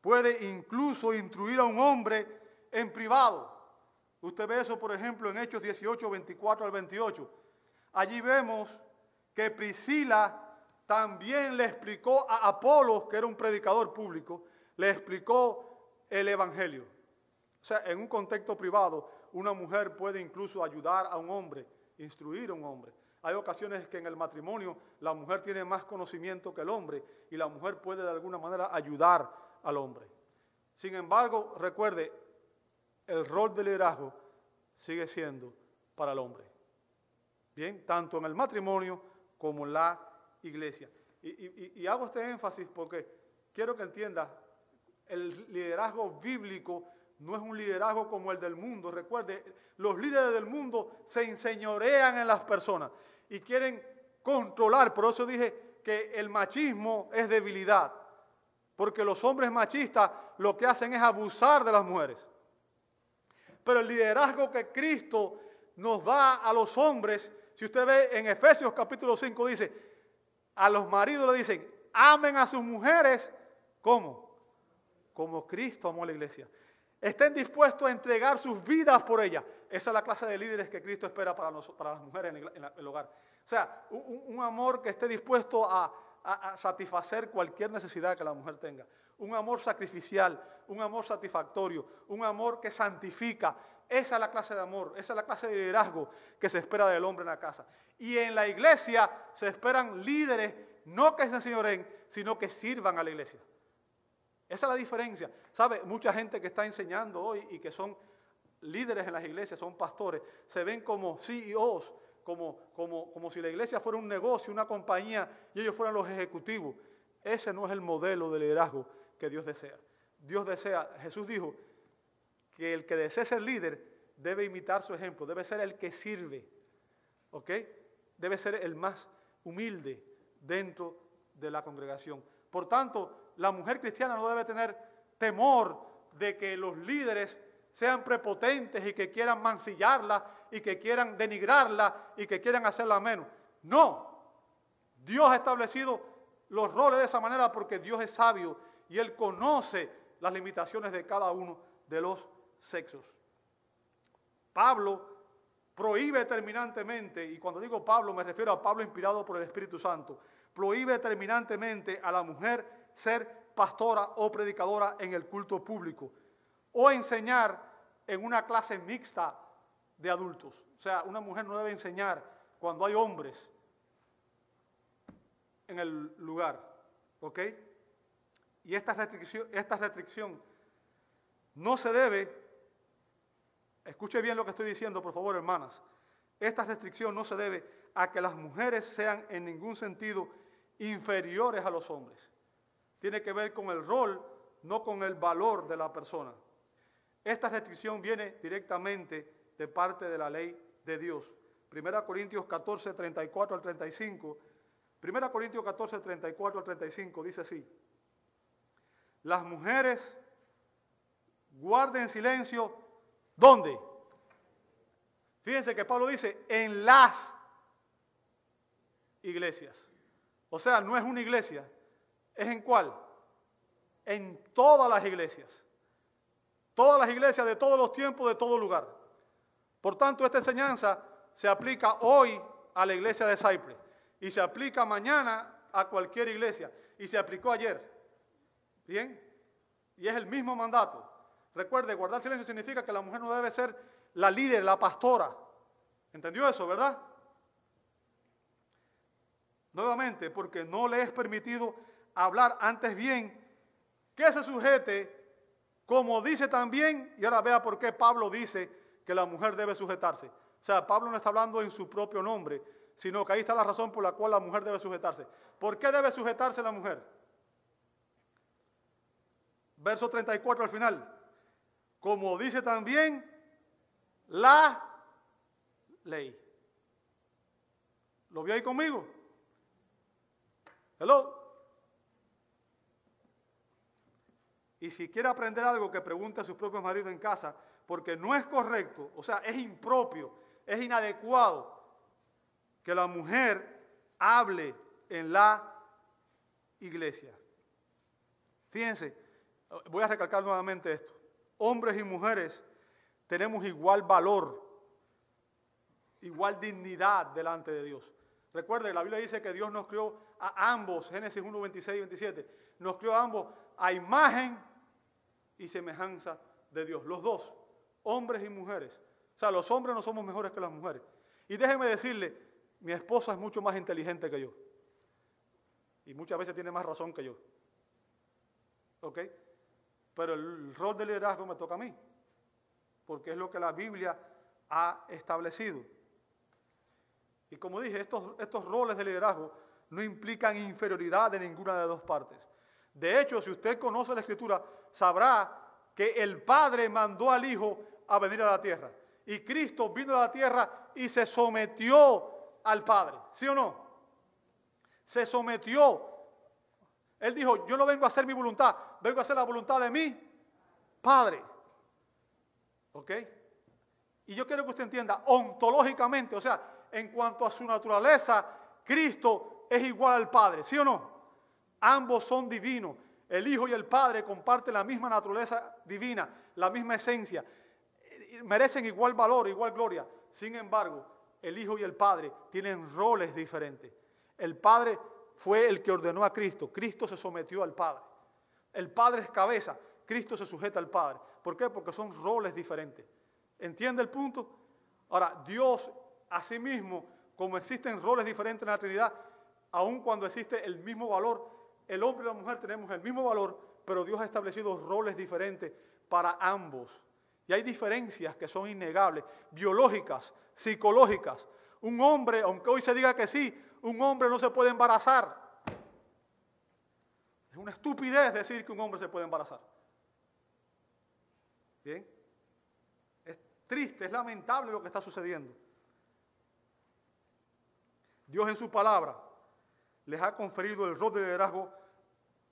[SPEAKER 1] puede incluso instruir a un hombre en privado. Usted ve eso, por ejemplo, en Hechos 18, 24 al 28. Allí vemos que Priscila también le explicó a Apolos, que era un predicador público, le explicó el Evangelio. O sea, en un contexto privado, una mujer puede incluso ayudar a un hombre, instruir a un hombre. Hay ocasiones que en el matrimonio la mujer tiene más conocimiento que el hombre y la mujer puede de alguna manera ayudar al hombre. Sin embargo, recuerde, el rol de liderazgo sigue siendo para el hombre. Bien, tanto en el matrimonio como en la iglesia. Y, hago este énfasis porque quiero que entienda, el liderazgo bíblico no es un liderazgo como el del mundo. Recuerde, los líderes del mundo se enseñorean en las personas y quieren controlar. Por eso dije que el machismo es debilidad. Porque los hombres machistas lo que hacen es abusar de las mujeres. Pero el liderazgo que Cristo nos da a los hombres Si usted ve en Efesios capítulo 5 dice, a los maridos le dicen, amen a sus mujeres, ¿cómo? Como Cristo amó a la iglesia. Estén dispuestos a entregar sus vidas por ella. Esa es la clase de líderes que Cristo espera para, para las mujeres en el, hogar. O sea, un, amor que esté dispuesto a, a satisfacer cualquier necesidad que la mujer tenga. Un amor sacrificial, un amor satisfactorio, un amor que santifica, esa es la clase de amor, esa es la clase de liderazgo que se espera del hombre en la casa. Y en la iglesia se esperan líderes, no que se enseñoren, sino que sirvan a la iglesia. Esa es la diferencia. ¿Sabe? Mucha gente que está enseñando hoy y que son líderes en las iglesias, son pastores, se ven como CEOs, como, como, como si la iglesia fuera un negocio, una compañía y ellos fueran los ejecutivos. Ese no es el modelo de liderazgo que Dios desea. Dios desea, Jesús dijo, que el que desee ser líder debe imitar su ejemplo, debe ser el que sirve. Debe ser el más humilde dentro de la congregación. Por tanto, la mujer cristiana no debe tener temor de que los líderes sean prepotentes y que quieran mancillarla y que quieran denigrarla y que quieran hacerla menos. No, Dios ha establecido los roles de esa manera porque Dios es sabio y Él conoce las limitaciones de cada uno de los sexos. Pablo prohíbe terminantemente, y cuando digo Pablo me refiero a Pablo inspirado por el Espíritu Santo, prohíbe terminantemente a la mujer ser pastora o predicadora en el culto público o enseñar en una clase mixta de adultos. O sea, una mujer no debe enseñar cuando hay hombres en el lugar. ¿Ok? Y esta restricción, esta restricción no se debe Escuche bien lo que estoy diciendo, por favor, hermanas. Esta restricción no se debe a que las mujeres sean en ningún sentido inferiores a los hombres. Tiene que ver con el rol, no con el valor de la persona. Esta restricción viene directamente de parte de la ley de Dios. 1 Corintios 14, 34 al 35. 1 Corintios 14, 34 al 35 dice así. Las mujeres guarden silencio ¿Dónde? Fíjense que Pablo dice, en las iglesias. O sea, no es una iglesia, es en cuál? En todas las iglesias. Todas las iglesias de todos los tiempos, de todo lugar. Por tanto, esta enseñanza se aplica hoy a la iglesia de Cypress y se aplica mañana a cualquier iglesia y se aplicó ayer. ¿Bien? Y es el mismo mandato. Recuerde, guardar silencio significa que la mujer no debe ser la líder, la pastora. ¿Entendió eso, verdad? Nuevamente, porque no le es permitido hablar antes bien que se sujete, como dice también, y ahora vea por qué Pablo dice que la mujer debe sujetarse. O sea, Pablo no está hablando en su propio nombre, sino que ahí está la razón por la cual la mujer debe sujetarse. ¿Por qué debe sujetarse la mujer? Verso 34 al final como dice también la ley. ¿Lo vio ahí conmigo? Hello. Y si quiere aprender algo, que pregunte a su propio marido en casa, porque no es correcto, o sea, es impropio, es inadecuado que la mujer hable en la iglesia. Fíjense, voy a recalcar nuevamente esto hombres y mujeres, tenemos igual valor, igual dignidad delante de Dios. Recuerde, la Biblia dice que Dios nos creó a ambos, Génesis 1, 26 y 27, nos creó a ambos a imagen y semejanza de Dios, los dos, hombres y mujeres. O sea, los hombres no somos mejores que las mujeres. Y déjeme decirle, mi esposa es mucho más inteligente que yo. Y muchas veces tiene más razón que yo. ¿Ok? pero el rol de liderazgo me toca a mí, porque es lo que la Biblia ha establecido. Y como dije, estos, estos roles de liderazgo no implican inferioridad de ninguna de dos partes. De hecho, si usted conoce la Escritura, sabrá que el Padre mandó al Hijo a venir a la tierra. Y Cristo vino a la tierra y se sometió al Padre. ¿Sí o no? Se sometió él dijo, yo no vengo a hacer mi voluntad, vengo a hacer la voluntad de mi Padre. ¿Ok? Y yo quiero que usted entienda, ontológicamente, o sea, en cuanto a su naturaleza, Cristo es igual al Padre, ¿sí o no? Ambos son divinos. El Hijo y el Padre comparten la misma naturaleza divina, la misma esencia. Merecen igual valor, igual gloria. Sin embargo, el Hijo y el Padre tienen roles diferentes. El Padre fue el que ordenó a Cristo. Cristo se sometió al Padre. El Padre es cabeza. Cristo se sujeta al Padre. ¿Por qué? Porque son roles diferentes. ¿Entiende el punto? Ahora, Dios, asimismo, como existen roles diferentes en la Trinidad, aun cuando existe el mismo valor, el hombre y la mujer tenemos el mismo valor, pero Dios ha establecido roles diferentes para ambos. Y hay diferencias que son innegables, biológicas, psicológicas. Un hombre, aunque hoy se diga que sí, un hombre no se puede embarazar. Es una estupidez decir que un hombre se puede embarazar. Bien. Es triste, es lamentable lo que está sucediendo. Dios en su palabra les ha conferido el rol de liderazgo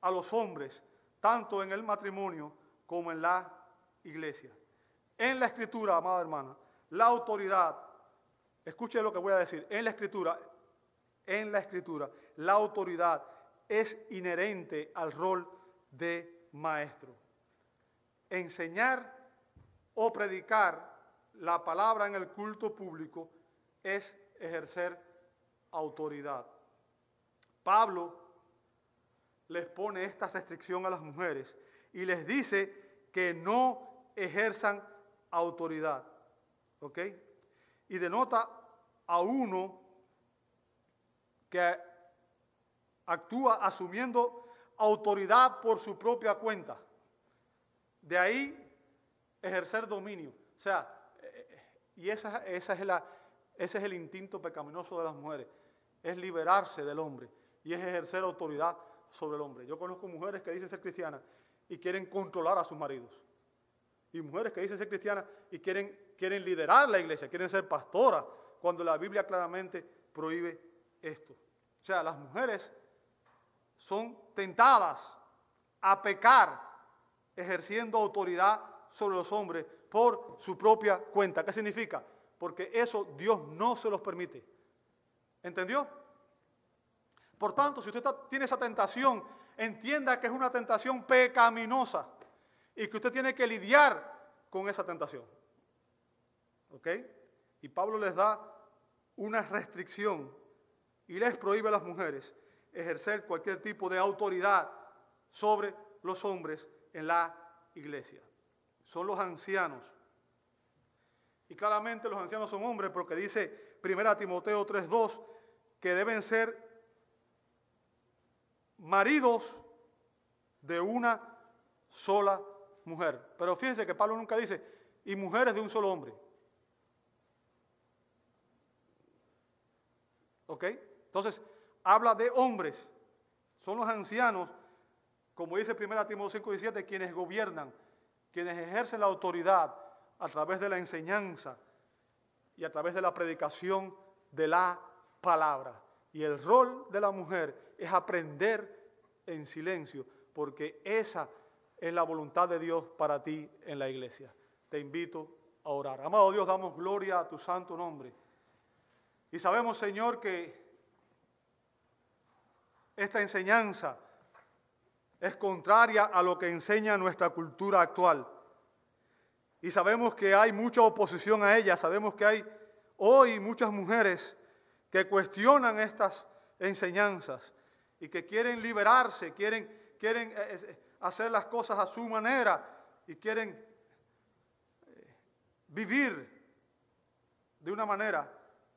[SPEAKER 1] a los hombres, tanto en el matrimonio como en la iglesia. En la escritura, amada hermana, la autoridad, escuche lo que voy a decir, en la escritura, en la escritura, la autoridad es inherente al rol de maestro. Enseñar o predicar la palabra en el culto público es ejercer autoridad. Pablo les pone esta restricción a las mujeres y les dice que no ejerzan autoridad. ¿Ok? Y denota a uno que actúa asumiendo autoridad por su propia cuenta. De ahí ejercer dominio. O sea, eh, y esa, esa es la, ese es el instinto pecaminoso de las mujeres, es liberarse del hombre y es ejercer autoridad sobre el hombre. Yo conozco mujeres que dicen ser cristianas y quieren controlar a sus maridos. Y mujeres que dicen ser cristianas y quieren, quieren liderar la iglesia, quieren ser pastoras, cuando la Biblia claramente prohíbe esto. O sea, las mujeres son tentadas a pecar ejerciendo autoridad sobre los hombres por su propia cuenta. ¿Qué significa? Porque eso Dios no se los permite. ¿Entendió? Por tanto, si usted tiene esa tentación, entienda que es una tentación pecaminosa y que usted tiene que lidiar con esa tentación. ¿Ok? Y Pablo les da una restricción y les prohíbe a las mujeres ejercer cualquier tipo de autoridad sobre los hombres en la iglesia. Son los ancianos. Y claramente los ancianos son hombres porque dice 1 Timoteo 3.2 que deben ser maridos de una sola mujer. Pero fíjense que Pablo nunca dice, y mujeres de un solo hombre. ¿Ok? Entonces, habla de hombres. Son los ancianos, como dice 1 Timoteo 5, 17, quienes gobiernan, quienes ejercen la autoridad a través de la enseñanza y a través de la predicación de la palabra. Y el rol de la mujer es aprender en silencio, porque esa es la voluntad de Dios para ti en la iglesia. Te invito a orar. Amado Dios, damos gloria a tu santo nombre. Y sabemos, Señor, que esta enseñanza es contraria a lo que enseña nuestra cultura actual. Y sabemos que hay mucha oposición a ella. Sabemos que hay hoy muchas mujeres que cuestionan estas enseñanzas y que quieren liberarse, quieren, quieren eh, eh, hacer las cosas a su manera y quieren eh, vivir de una manera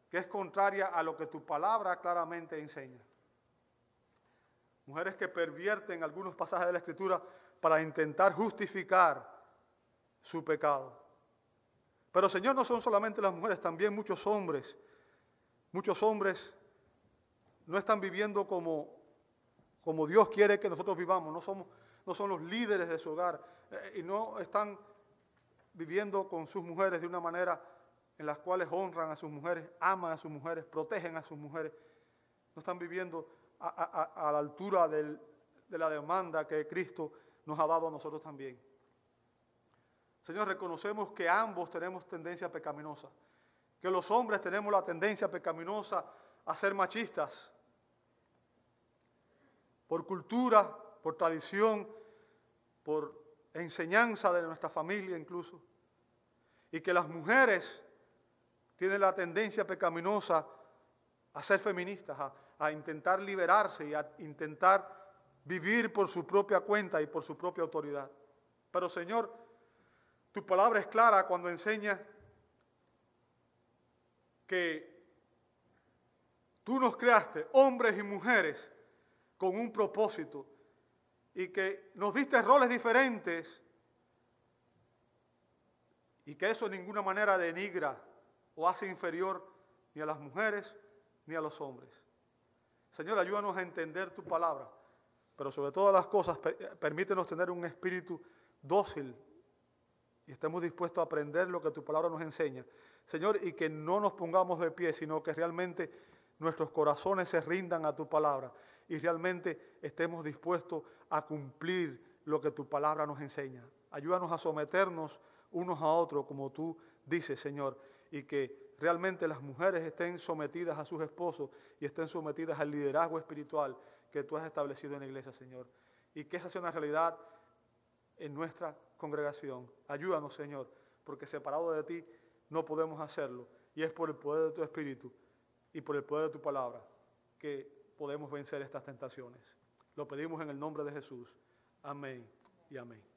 [SPEAKER 1] que es contraria a lo que tu palabra claramente enseña. Mujeres que pervierten algunos pasajes de la Escritura para intentar justificar su pecado. Pero Señor, no son solamente las mujeres, también muchos hombres Muchos hombres no están viviendo como, como Dios quiere que nosotros vivamos, no, somos, no son los líderes de su hogar eh, y no están viviendo con sus mujeres de una manera en las cuales honran a sus mujeres, aman a sus mujeres, protegen a sus mujeres. No están viviendo a, la altura de la demanda que Cristo nos ha dado a nosotros también. Señor, reconocemos que ambos tenemos tendencia pecaminosa que los hombres tenemos la tendencia pecaminosa a ser machistas. Por cultura, por tradición, por enseñanza de nuestra familia incluso. Y que las mujeres tienen la tendencia pecaminosa a ser feministas, a, intentar liberarse y a intentar vivir por su propia cuenta y por su propia autoridad. Pero Señor, tu palabra es clara cuando enseña que tú nos creaste, hombres y mujeres, con un propósito y que nos diste roles diferentes y que eso de ninguna manera denigra o hace inferior ni a las mujeres ni a los hombres. Señor, ayúdanos a entender tu palabra, pero sobre todas las cosas, permítenos tener un espíritu dócil y estemos dispuestos a aprender lo que tu palabra nos enseña. Señor, y que no nos pongamos de pie, sino que realmente nuestros corazones se rindan a tu palabra y realmente estemos dispuestos a cumplir lo que tu palabra nos enseña. Ayúdanos a someternos unos a otros como tú dices, Señor, y que realmente las mujeres estén sometidas a sus esposos y estén sometidas al liderazgo espiritual que tú has establecido en la iglesia, Señor. Y que esa sea una realidad en nuestra congregación. Ayúdanos, Señor, porque separado de ti no podemos hacerlo. Y es por el poder de tu Espíritu y por el poder de tu palabra que podemos vencer estas tentaciones. Lo pedimos en el nombre de Jesús. Amén y amén.